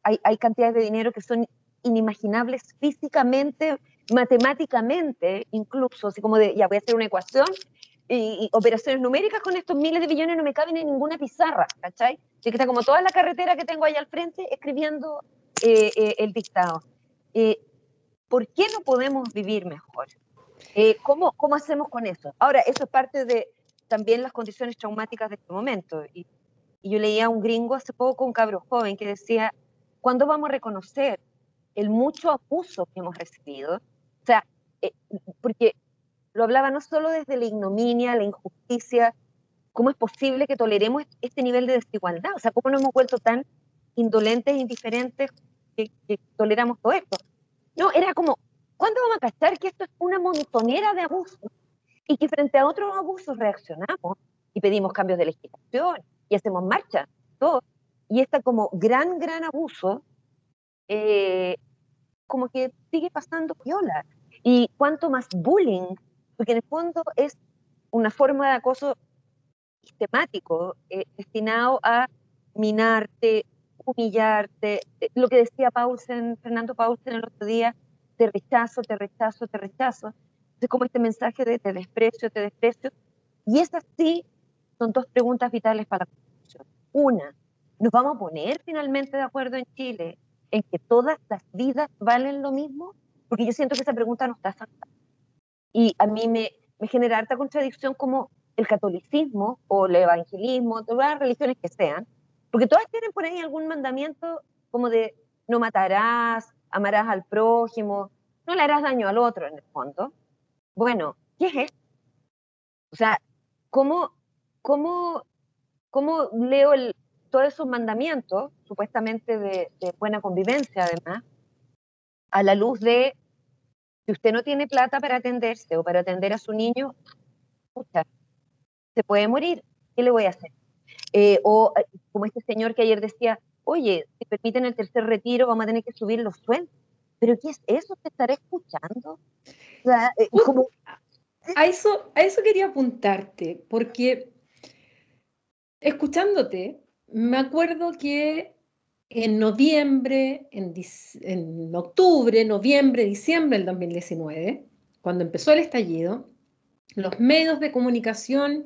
hay, cantidades de dinero que son inimaginables físicamente, matemáticamente, incluso, así como de, ya voy a hacer una ecuación y, operaciones numéricas con estos miles de billones no me caben en ninguna pizarra, ¿cachai? Así que está como toda la carretera que tengo ahí al frente escribiendo eh, eh, el dictado. Eh, ¿Por qué no podemos vivir mejor? ¿Cómo, ¿Cómo hacemos con eso? Ahora, eso es parte de también las condiciones traumáticas de este momento. Y, y yo leía a un gringo hace poco, un cabro joven, que decía, ¿cuándo vamos a reconocer el mucho abuso que hemos recibido? O sea, porque lo hablaba no solo desde la ignominia, la injusticia, cómo es posible que toleremos este nivel de desigualdad, o sea, cómo nos hemos vuelto tan indolentes e indiferentes que, toleramos todo esto. No, era como, ¿cuándo vamos a cachar que esto es una montonera de abusos? Y que frente a otros abusos reaccionamos y pedimos cambios de legislación y hacemos marcha, todo. Y este como gran, gran abuso, eh, como que sigue pasando viola. Y cuanto más bullying porque en el fondo es una forma de acoso sistemático eh, destinado a minarte, humillarte, eh, lo que decía Paulsen, Fernando Paulsen el otro día, te rechazo, te rechazo, te rechazo. Es como este mensaje de te desprecio, te desprecio. Y esas sí son dos preguntas vitales para la Constitución. Una, ¿nos vamos a poner finalmente de acuerdo en Chile en que todas las vidas valen lo mismo? Porque yo siento que esa pregunta no está faltando. Y a mí me, me genera harta contradicción como el catolicismo o el evangelismo, todas las religiones que sean, porque todas tienen por ahí algún mandamiento como de no matarás, amarás al prójimo, no le harás daño al otro en el fondo. Bueno, ¿qué es esto? O sea, ¿cómo, cómo, cómo leo el, todos esos mandamientos, supuestamente de, de buena convivencia además, a la luz de si usted no tiene plata para atenderse o para atender a su niño, se puede morir. ¿Qué le voy a hacer? Eh, o eh, como este señor que ayer decía, oye, si permiten el tercer retiro, vamos a tener que subir los sueldos. ¿Pero qué es eso? ¿Te estaré escuchando? Eh, a, eso, a eso quería apuntarte, porque escuchándote, me acuerdo que en noviembre, en, octubre, noviembre, diciembre del 2019, cuando empezó el estallido, los medios de comunicación,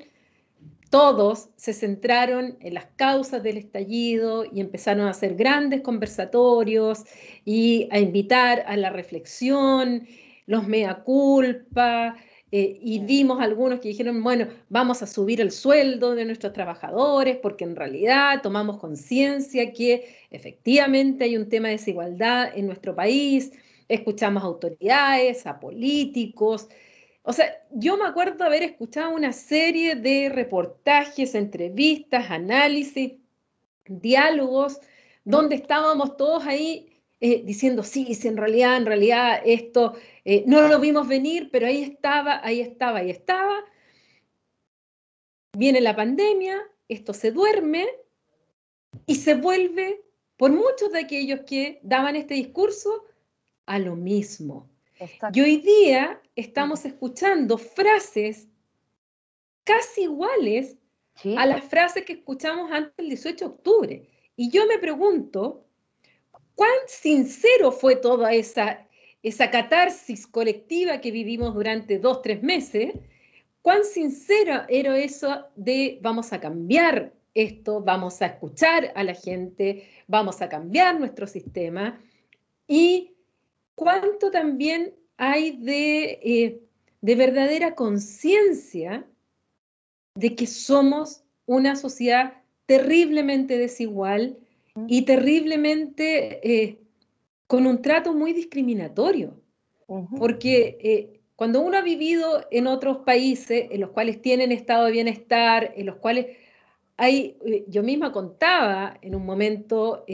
todos se centraron en las causas del estallido y empezaron a hacer grandes conversatorios y a invitar a la reflexión, los mea culpa, eh, y vimos algunos que dijeron, bueno, vamos a subir el sueldo de nuestros trabajadores porque en realidad tomamos conciencia que efectivamente hay un tema de desigualdad en nuestro país, escuchamos a autoridades, a políticos. O sea, yo me acuerdo haber escuchado una serie de reportajes, entrevistas, análisis, diálogos, donde estábamos todos ahí eh, diciendo, sí, sí, en realidad, en realidad esto eh, no lo vimos venir, pero ahí estaba, ahí estaba, ahí estaba. Viene la pandemia, esto se duerme y se vuelve, por muchos de aquellos que daban este discurso, a lo mismo. Y hoy día estamos escuchando frases casi iguales a las frases que escuchamos antes del 18 de octubre. Y yo me pregunto, ¿cuán sincero fue toda esa esa catarsis colectiva que vivimos durante dos, tres meses, cuán sincera era eso de vamos a cambiar esto, vamos a escuchar a la gente, vamos a cambiar nuestro sistema y cuánto también hay de, eh, de verdadera conciencia de que somos una sociedad terriblemente desigual y terriblemente eh, con un trato muy discriminatorio. Porque eh, cuando uno ha vivido en otros países en los cuales tienen estado de bienestar, en los cuales hay, yo misma contaba en un momento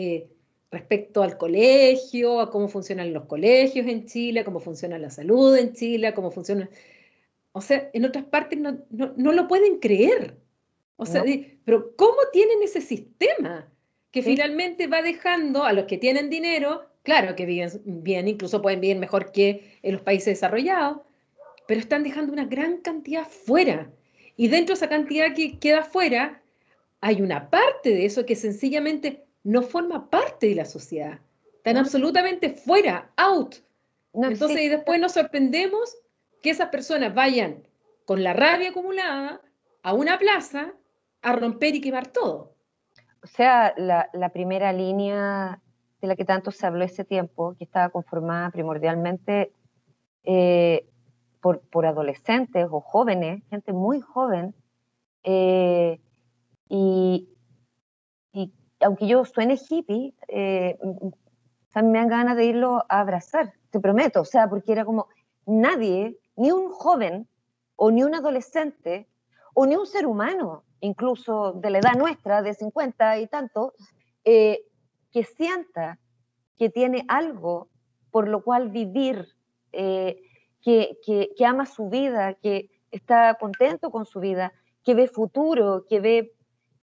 respecto al colegio, a cómo funcionan los colegios en Chile, cómo funciona la salud en Chile, cómo funciona... O sea, en otras partes no, no lo pueden creer. O sea, pero ¿cómo tienen ese sistema que finalmente va dejando a los que tienen dinero, claro que viven bien, incluso pueden vivir mejor que en los países desarrollados, pero están dejando una gran cantidad fuera. Y dentro de esa cantidad que queda fuera, hay una parte de eso que sencillamente no forma parte de la sociedad. Están absolutamente fuera, out. Entonces, y después nos sorprendemos que esas personas vayan con la rabia acumulada a una plaza a romper y quemar todo. O sea, la, primera línea de la que tanto se habló ese tiempo, que estaba conformada primordialmente eh, por, adolescentes o jóvenes, gente muy joven, eh, y, aunque yo suene hippie, eh, me dan ganas de irlo a abrazar, te prometo, o sea, porque era como nadie, ni un joven o ni un adolescente o ni un ser humano incluso de la edad nuestra, de 50 y tanto, eh, que sienta que tiene algo por lo cual vivir, eh, que, ama su vida, que está contento con su vida, que ve futuro, que ve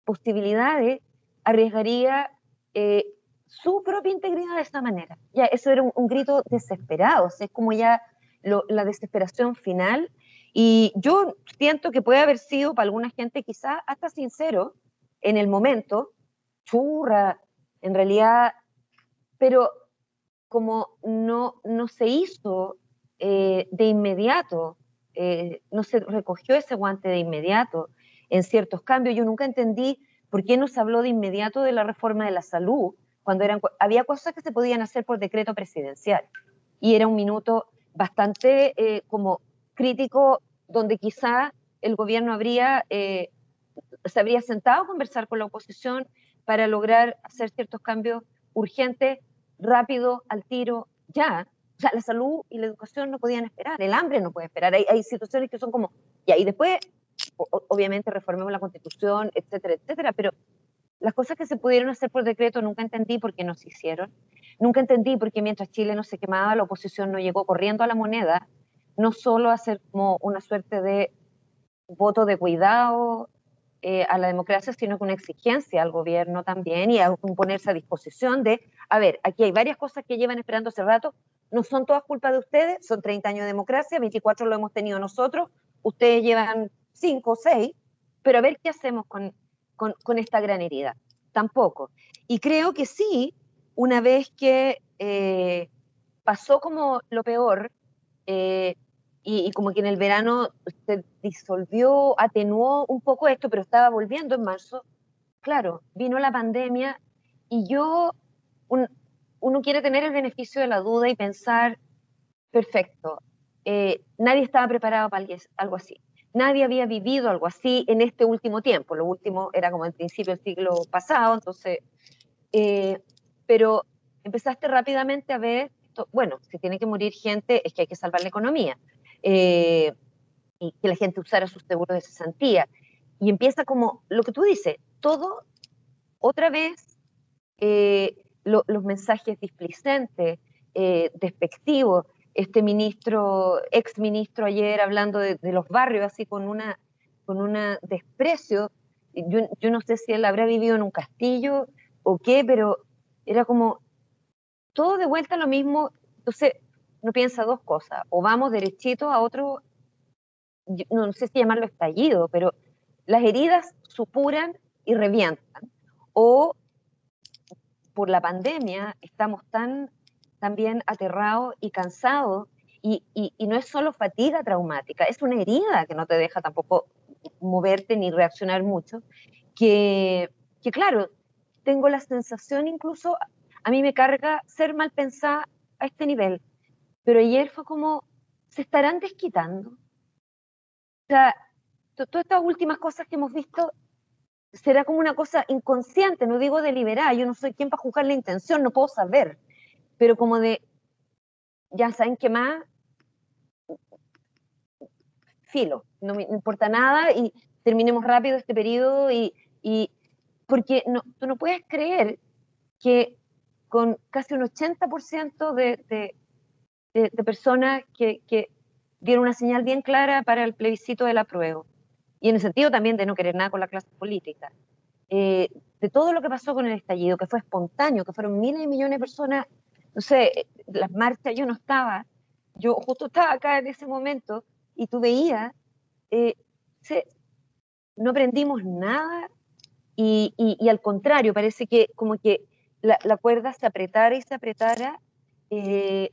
posibilidades, arriesgaría eh, su propia integridad de esta manera. Ya, eso era un, grito desesperado, es como ya la desesperación final y yo siento que puede haber sido para alguna gente quizás hasta sincero en el momento, churra, en realidad, pero como no, no se hizo eh, de inmediato, eh, no se recogió ese guante de inmediato en ciertos cambios, yo nunca entendí por qué no se habló de inmediato de la reforma de la salud, cuando había cosas que se podían hacer por decreto presidencial. Y era un minuto bastante eh, como crítico donde quizá el gobierno habría, eh, se habría sentado a conversar con la oposición para lograr hacer ciertos cambios urgentes, rápido, al tiro, ya. O sea, la salud y la educación no podían esperar, el hambre no puede esperar. Hay, hay situaciones que son como, y ahí después, obviamente, reformemos la constitución, etcétera, etcétera, pero las cosas que se pudieron hacer por decreto nunca entendí por qué no se hicieron. Nunca entendí por qué mientras Chile no se quemaba, la oposición no llegó corriendo a la moneda no solo hacer como una suerte de voto de cuidado eh, a la democracia, sino con una exigencia al gobierno también y a ponerse a disposición de, a ver, aquí hay varias cosas que llevan esperando hace rato, no son todas culpa de ustedes, son 30 años de democracia, 24 lo hemos tenido nosotros, ustedes llevan 5 o 6, pero a ver qué hacemos con, con, esta gran herida. Tampoco. Y creo que sí, una vez que eh, pasó como lo peor, eh, y, como que en el verano se disolvió, atenuó un poco esto, pero estaba volviendo en marzo. Claro, vino la pandemia y yo, uno quiere tener el beneficio de la duda y pensar, perfecto, eh, nadie estaba preparado para algo así. Nadie había vivido algo así en este último tiempo. Lo último era como el principio del siglo pasado, entonces, eh, pero empezaste rápidamente a ver, bueno, si tiene que morir gente, es que hay que salvar la economía. Eh, y que la gente usara sus seguros de cesantía. Y empieza como lo que tú dices, todo otra vez eh, los mensajes displicentes, despectivos. Este ministro, ex ministro ayer hablando de, los barrios así con una con un desprecio. Yo, yo no sé si él habrá vivido en un castillo o qué, pero era como todo de vuelta lo mismo. Entonces, uno piensa dos cosas, o vamos derechito a otro, no sé si llamarlo estallido, pero las heridas supuran y revientan, o por la pandemia estamos tan también aterrados y cansados, y, y, no es solo fatiga traumática, es una herida que no te deja tampoco moverte ni reaccionar mucho, que, que claro, tengo la sensación incluso, a mí me carga ser mal pensada a este nivel, pero ayer fue como, ¿se estarán desquitando? O sea, todas estas últimas cosas que hemos visto será como una cosa inconsciente, no digo deliberada, yo no soy quien para juzgar la intención, no puedo saber, pero como de, ya saben qué más, filo, no me importa nada y terminemos rápido este periodo y, y porque no, tú no puedes creer que con casi un 80% de, de, de, personas que, que, dieron una señal bien clara para el plebiscito del apruebo, y en el sentido también de no querer nada con la clase política, eh, de todo lo que pasó con el estallido, que fue espontáneo, que fueron miles y millones de personas, no sé, las marchas, yo no estaba, yo justo estaba acá en ese momento, y tú veías, eh, no aprendimos nada, y, y, al contrario, parece que como que la, la, cuerda se apretara y se apretara. Eh,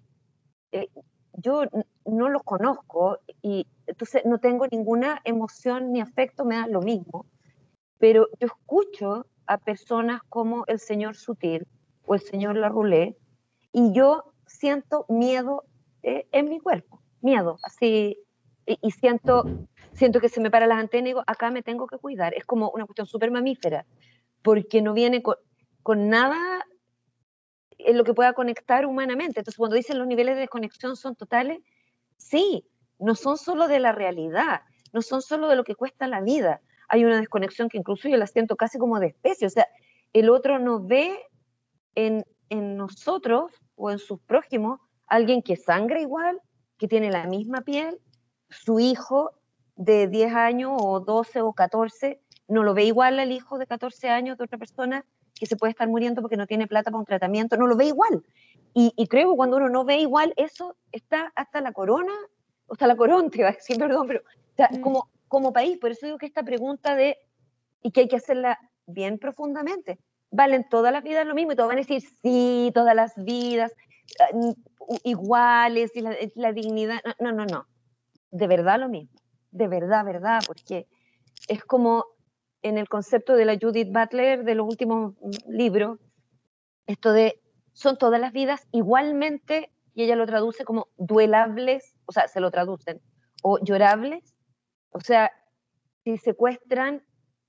yo no los conozco y entonces no tengo ninguna emoción ni afecto, me da lo mismo, pero yo escucho a personas como el señor Sutil o el señor Larroulé y yo siento miedo eh, en mi cuerpo, miedo, así, y, siento, siento que se me para las antenas y digo, acá me tengo que cuidar, es como una cuestión súper mamífera, porque no viene con, con nada en lo que pueda conectar humanamente. Entonces, cuando dicen los niveles de desconexión son totales, sí, no son solo de la realidad, no son solo de lo que cuesta la vida. Hay una desconexión que incluso yo la siento casi como de especie. O sea, el otro no ve en, en nosotros o en sus prójimos alguien que sangra igual, que tiene la misma piel, su hijo de 10 años o 12 o 14 no lo ve igual al hijo de 14 años de otra persona que se puede estar muriendo porque no tiene plata para un tratamiento, no lo ve igual. Y, creo que cuando uno no ve igual, eso está hasta la corona, o hasta la corona, te iba a decir, perdón, pero mm. como, como país, por eso digo que esta pregunta de, y que hay que hacerla bien profundamente, ¿valen todas las vidas lo mismo? Y todos van a decir, sí, todas las vidas ah, iguales, y la, la dignidad, no, no, no, de verdad lo mismo, de verdad, verdad, porque es como en el concepto de la Judith Butler de los últimos libros, esto de son todas las vidas igualmente, y ella lo traduce como duelables, o sea, se lo traducen, o llorables, o sea, si secuestran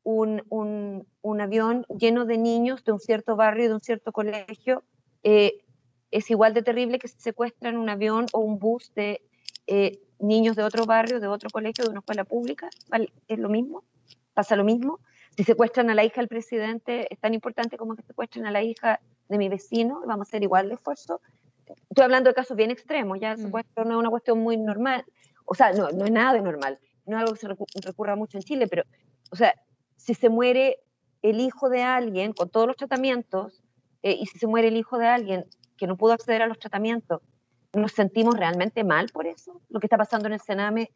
un, un, un avión lleno de niños de un cierto barrio, de un cierto colegio, eh, es igual de terrible que si secuestran un avión o un bus de eh, niños de otro barrio, de otro colegio, de una escuela pública, ¿vale? es lo mismo pasa lo mismo. Si secuestran a la hija del presidente, es tan importante como que secuestren a la hija de mi vecino, vamos a hacer igual de esfuerzo. Estoy hablando de casos bien extremos, ya el mm. secuestro no es una cuestión muy normal, o sea, no, no es nada de normal, no es algo que se recurra mucho en Chile, pero, o sea, si se muere el hijo de alguien con todos los tratamientos, eh, y si se muere el hijo de alguien que no pudo acceder a los tratamientos, ¿nos sentimos realmente mal por eso? Lo que está pasando en el Sename,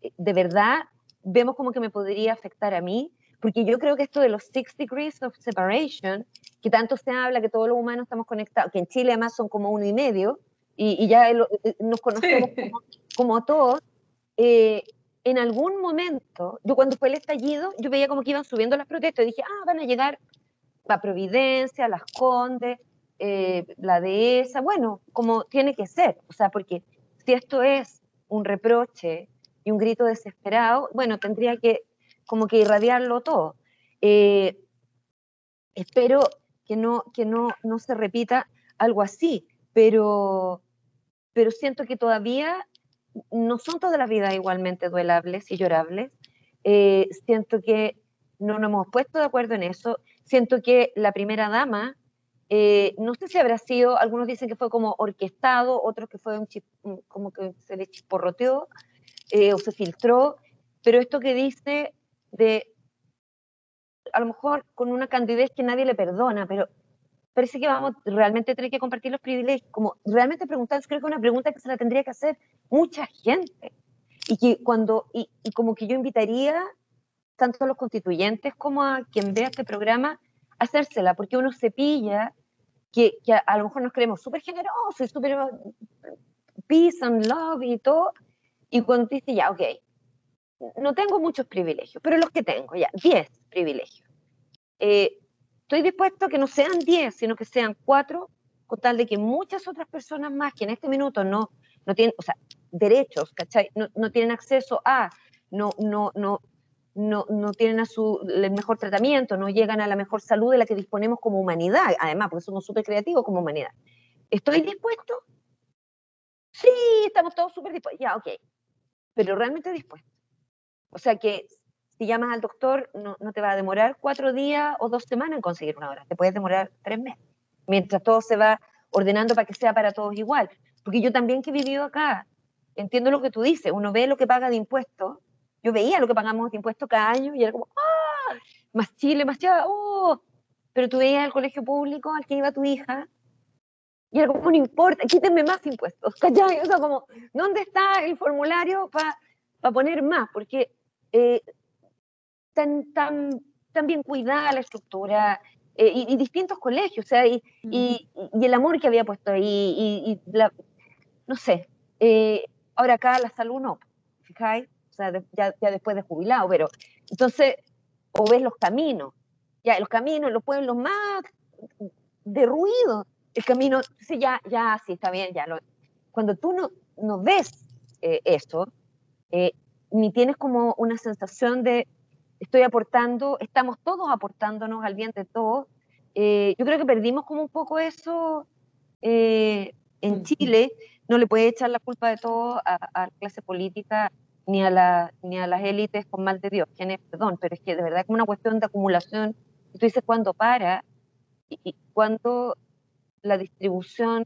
eh, de verdad vemos como que me podría afectar a mí, porque yo creo que esto de los six degrees of separation, que tanto se habla que todos los humanos estamos conectados, que en Chile además son como uno y medio, y, ya eh, nos conocemos como, todos, eh, en algún momento, yo cuando fue el estallido, yo veía como que iban subiendo las protestas, y dije, ah, van a llegar la Providencia, las Condes, eh, la Dehesa, bueno, como tiene que ser, o sea, porque si esto es un reproche y un grito desesperado, bueno, tendría que como que irradiarlo todo. Eh, espero que no, que no, no se repita algo así, pero, pero siento que todavía no son todas las vidas igualmente duelables y llorables. Eh, siento que no nos hemos puesto de acuerdo en eso. Siento que la primera dama, eh, no sé si habrá sido, algunos dicen que fue como orquestado, otros que fue un como que se le chisporroteó, eh, o se filtró, pero esto que dice de, a lo mejor con una candidez que nadie le perdona, pero parece que vamos realmente tener que compartir los privilegios, como realmente preguntar, creo que es una pregunta que se la tendría que hacer mucha gente, y que cuando, y, como que yo invitaría tanto a los constituyentes como a quien vea este programa, a hacérsela, porque uno se pilla que, que a, a, lo mejor nos creemos súper generosos y súper peace and love y todo, y cuando dice, ya, ok, no tengo muchos privilegios, pero los que tengo, ya, 10 privilegios. eh, estoy dispuesto a que no sean 10, sino que sean 4, con tal de que muchas otras personas más que en este minuto no, no tienen, o sea, derechos, ¿cachai? No, no tienen acceso a, no, no, no, no, no tienen a su, el mejor tratamiento, no llegan a la mejor salud de la que disponemos como humanidad, además, porque somos súper creativos como humanidad. ¿Estoy dispuesto? Sí, estamos todos súper dispuestos. Ya, ok. Pero realmente dispuesto. O sea que si llamas al doctor, no, te va a demorar cuatro días o dos semanas en conseguir una hora. Te puedes demorar tres meses. Mientras todo se va ordenando para que sea para todos igual. Porque yo también que he vivido acá, entiendo lo que tú dices. Uno ve lo que paga de impuestos yo veía lo que pagamos de impuestos cada año y era como, ¡ah! Más Chile, más Chile, ¡oh! Pero tú veías el colegio público al que iba tu hija y era como, no importa, quítenme más impuestos, ¿cachai? O sea, como, ¿dónde está el formulario para poner más? Porque eh, tan, tan, tan bien cuidada la estructura eh, y, distintos colegios, o sea, y, y, el amor que había puesto ahí, y, la, no sé, eh, ahora acá la salud no, fijáis, o sea, ya, ya, después de jubilado, pero entonces, o ves los caminos, ya los caminos, los pueblos más de ruido, el camino, entonces ya, ya, sí, está bien, ya. Lo, cuando tú no, no ves eh, eso, eh, ni tienes como una sensación de estoy aportando, estamos todos aportándonos al bien de todos, eh, yo creo que perdimos como un poco eso en Chile, no le puede echar la culpa de todo a, a la clase política ni a, la, ni a las élites con mal de Dios, es perdón, pero es que de verdad es como una cuestión de acumulación. Y tú dices cuándo para y, y cuándo la distribución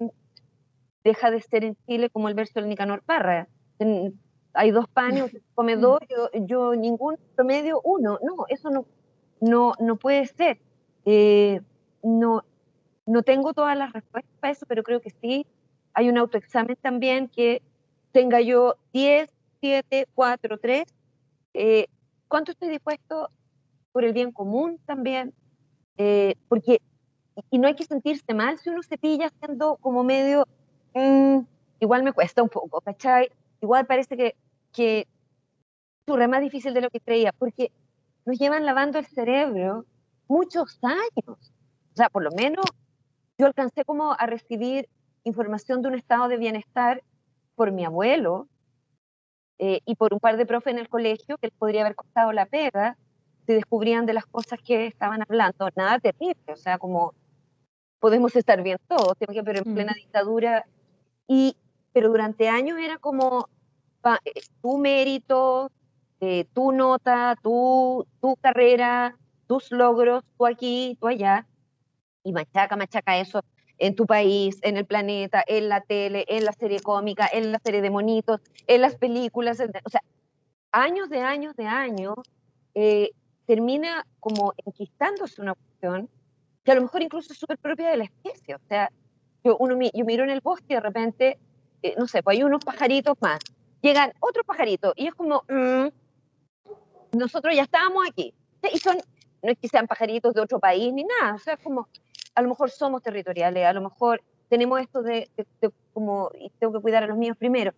deja de ser en Chile como el verso del Nicanor Parra. Hay dos panes, come dos, yo, yo, ningún promedio uno. No, eso no, no, no puede ser. Eh, no, no tengo todas las respuestas para eso, pero creo que sí. Hay un autoexamen también que tenga yo 10 7, 4, 3. ¿Cuánto estoy dispuesto por el bien común también? Eh, porque, y no hay que sentirse mal si uno se pilla siendo como medio, mm, igual me cuesta un poco, ¿cachai? Igual parece que, que es más difícil de lo que creía, porque nos llevan lavando el cerebro muchos años. O sea, por lo menos yo alcancé como a recibir información de un estado de bienestar por mi abuelo, eh, y por un par de profes en el colegio que les podría haber costado la pega si descubrían de las cosas que estaban hablando. Nada terrible, o sea, como podemos estar bien todos, pero en plena dictadura. Y, pero durante años era como tu mérito, eh, tu nota, tu, tu carrera, tus logros, tú aquí, tú allá, y machaca, machaca eso en tu país, en el planeta, en la tele, en la serie cómica, en la serie de monitos, en las películas, o sea, años de años de años, eh, termina como enquistándose una cuestión que a lo mejor incluso es súper propia de la especie. O sea, yo, uno, yo miro en el bosque y de repente, eh, no sé, pues hay unos pajaritos más, llegan otros pajaritos y es como, mm, nosotros ya estábamos aquí. Y son, no es que sean pajaritos de otro país ni nada, o sea, es como a lo mejor somos territoriales, a lo mejor tenemos esto de, como, y tengo que cuidar a los míos primero,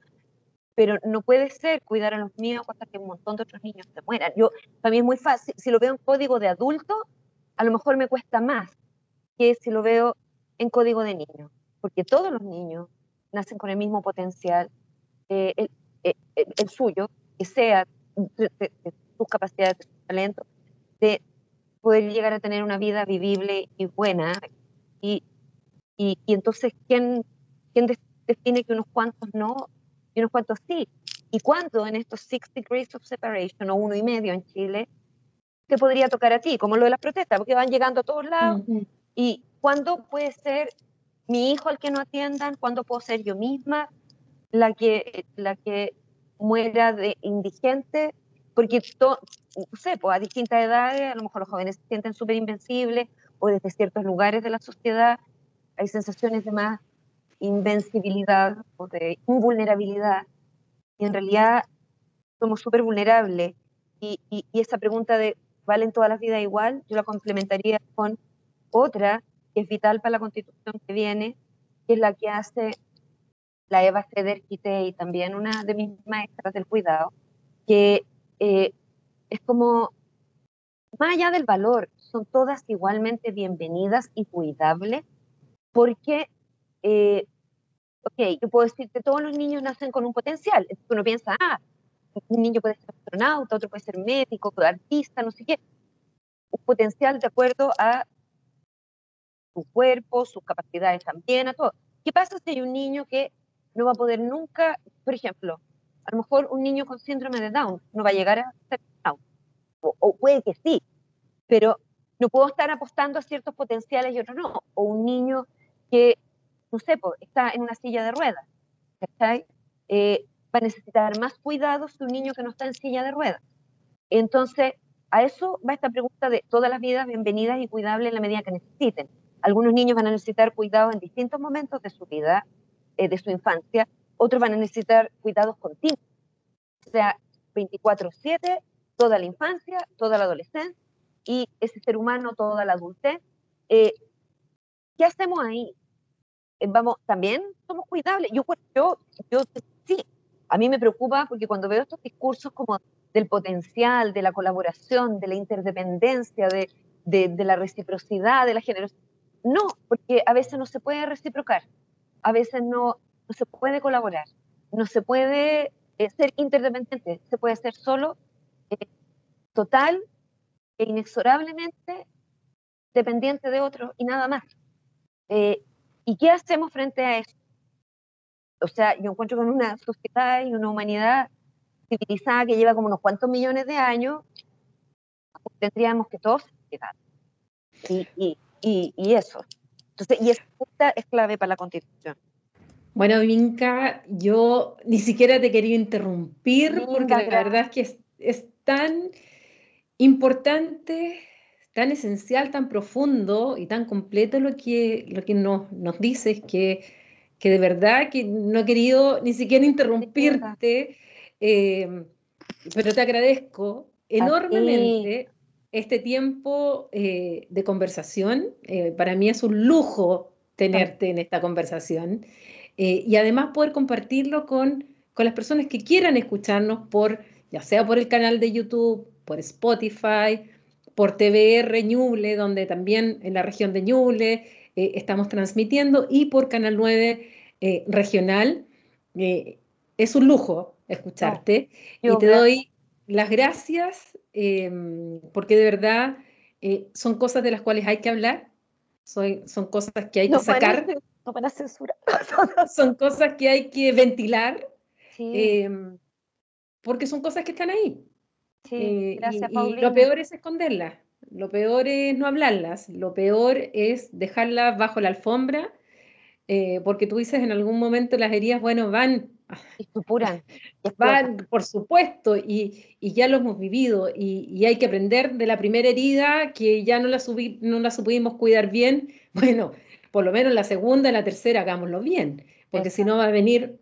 pero no puede ser cuidar a los míos hasta que un montón de otros niños se mueran. Yo, para mí es muy fácil, si lo veo en código de adulto, a lo mejor me cuesta más que si lo veo en código de niño, porque todos los niños nacen con el mismo potencial, eh, eh, el, el, suyo, que sea de, sus capacidades, de su talento, de poder llegar a tener una vida vivible y buena. Y, y, entonces, ¿quién, ¿quién define que unos cuantos no y unos cuantos sí? ¿Y cuánto en estos six degrees of separation o uno y medio en Chile te podría tocar a ti? Como lo de las protestas, porque van llegando a todos lados. ¿Y cuándo puede ser mi hijo al que no atiendan? ¿Cuándo puedo ser yo misma la que, la que muera de indigente? Porque no sé, pues a distintas edades, a lo mejor los jóvenes se sienten súper invencibles o desde ciertos lugares de la sociedad hay sensaciones de más invencibilidad o de invulnerabilidad. Y en realidad somos súper vulnerables. Y, y, esa pregunta de ¿valen todas las vidas igual? Yo la complementaría con otra que es vital para la constitución que viene, que es la que hace la Eva Schreder y también una de mis maestras del cuidado, que eh, es como, más allá del valor, son todas igualmente bienvenidas y cuidables porque, eh, ok, yo puedo decir que todos los niños nacen con un potencial. Uno piensa, ah, un niño puede ser astronauta, otro puede ser médico, artista, no sé qué. Un potencial de acuerdo a su cuerpo, sus capacidades también, a todo. ¿Qué pasa si hay un niño que no va a poder nunca, por ejemplo, a lo mejor un niño con síndrome de Down no va a llegar a ser Down, o, puede que sí, pero no puedo estar apostando a ciertos potenciales y otros no, o un niño que, no sé, está en una silla de ruedas, eh, va a necesitar más cuidados que un niño que no está en silla de ruedas. Entonces, a eso va esta pregunta de todas las vidas bienvenidas y cuidables en la medida que necesiten. Algunos niños van a necesitar cuidados en distintos momentos de su vida, eh, de su infancia, otros van a necesitar cuidados continuos, o sea, 24/7, toda la infancia, toda la adolescencia y ese ser humano, toda la adultez. Eh, ¿Qué hacemos ahí? Eh, vamos, también somos cuidables. Yo, yo, yo sí, a mí me preocupa porque cuando veo estos discursos como del potencial, de la colaboración, de la interdependencia, de, de la reciprocidad, de la generosidad, no, porque a veces no se puede reciprocar, a veces no, no se puede colaborar, no se puede eh, ser interdependiente, se puede ser solo eh, total e inexorablemente dependiente de otro y nada más. Eh, ¿Y qué hacemos frente a eso? O sea, yo encuentro con una sociedad y una humanidad civilizada que lleva como unos cuantos millones de años, tendríamos que todos llegar. Y, y, y, y eso. Entonces, y esa es clave para la constitución. Bueno, Vinca, yo ni siquiera te quería interrumpir porque la verdad es que es, tan importante, tan esencial, tan profundo y tan completo lo que, lo que nos, nos dices que, que de verdad que no he querido ni siquiera interrumpirte, em, pero te agradezco enormemente este tiempo eh, de conversación. Eh, para mí es un lujo tenerte en esta conversación. Eh, y además poder compartirlo con, con las personas que quieran escucharnos por, ya sea por el canal de YouTube, por Spotify, por TVR Ñuble, donde también en la región de Ñuble estamos transmitiendo, y por Canal 9 eh, Regional. es un lujo escucharte y te doy las gracias em, porque de verdad son cosas de las cuales hay que hablar, son cosas que hay que sacar para censura. son cosas que hay que ventilar, em, porque son cosas que están ahí. Sí, eh, gracias, y, lo peor es esconderlas, lo peor es no hablarlas, lo peor es dejarlas bajo la alfombra, eh, porque tú dices en algún momento las heridas, bueno, van... Van, por supuesto, y, y, ya lo hemos vivido, y, y, hay que aprender de la primera herida que ya no la, subí, no la supimos cuidar bien. Bueno, por lo menos la segunda la tercera hagámoslo bien, porque si no va a venir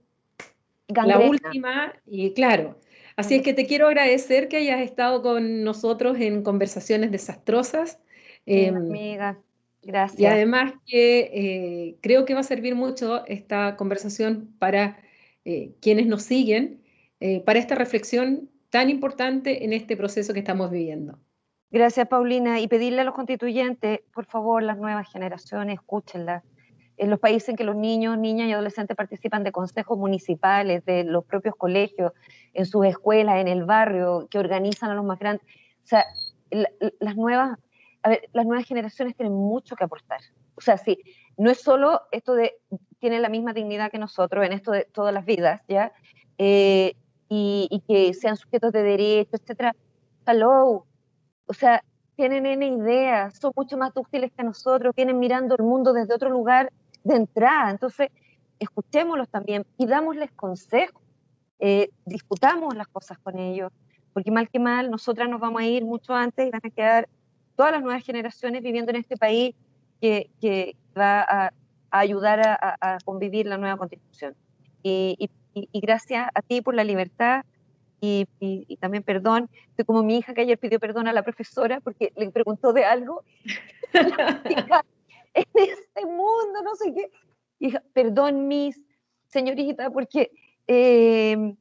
la última y claro. Así es que te quiero agradecer que hayas estado con nosotros en conversaciones desastrosas. Em, amiga, gracias. Y además que eh, creo que va a servir mucho esta conversación para eh, quienes nos siguen, eh, para esta reflexión tan importante en este proceso que estamos viviendo. Gracias, Paulina. Y pedirle a los constituyentes, por favor, las nuevas generaciones, escúchenlas. En los países en que los niños, niñas y adolescentes participan de consejos municipales, de los propios colegios, en sus escuelas, en el barrio, que organizan a los más grandes. O sea, las nuevas, las nuevas generaciones tienen mucho que aportar. O sea, sí, no es solo esto de tienen la misma dignidad que nosotros en esto de todas las vidas, ¿ya? Eh, y, y, que sean sujetos de derecho, etcétera. Hello, o sea, tienen N ideas, son mucho más útiles que nosotros, vienen mirando el mundo desde otro lugar de entrada. Entonces, escuchémoslos también, pidámosles consejos, eh, discutamos las cosas con ellos, porque mal que mal, nosotras nos vamos a ir mucho antes y van a quedar todas las nuevas generaciones viviendo en este país que, que va a, ayudar a, convivir la nueva constitución. y, y gracias a ti por la libertad y, también perdón, estoy como mi hija que ayer pidió perdón a la profesora porque le preguntó de algo. en este mundo, no sé qué. Hija, perdón, mis señorita, porque eh,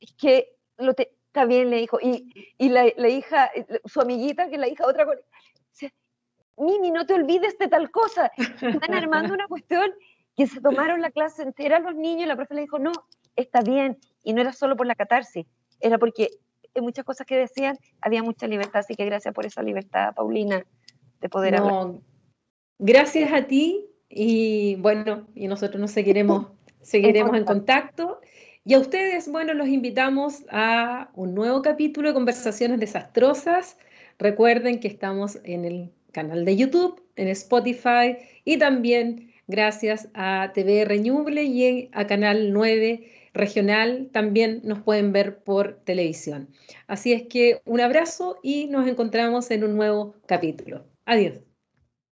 es que lo está bien, le dijo. Y, y la, la, hija, su amiguita, que es la hija otra, Mimi, no te olvides de tal cosa. Están armando una cuestión que se tomaron la clase entera los niños y la profe le dijo, no, está bien. Y no era solo por la catarsis, era porque en muchas cosas que decían había mucha libertad. Así que gracias por esa libertad, Paulina, de poder hablar. Gracias a ti y bueno, y nosotros nos seguiremos, seguiremos en contacto. Y a ustedes, bueno, los invitamos a un nuevo capítulo de Conversaciones Desastrosas. Recuerden que estamos en el canal de YouTube, en Spotify y también gracias a TV Reñuble y a Canal 9 Regional también nos pueden ver por televisión. Así es que un abrazo y nos encontramos en un nuevo capítulo. Adiós.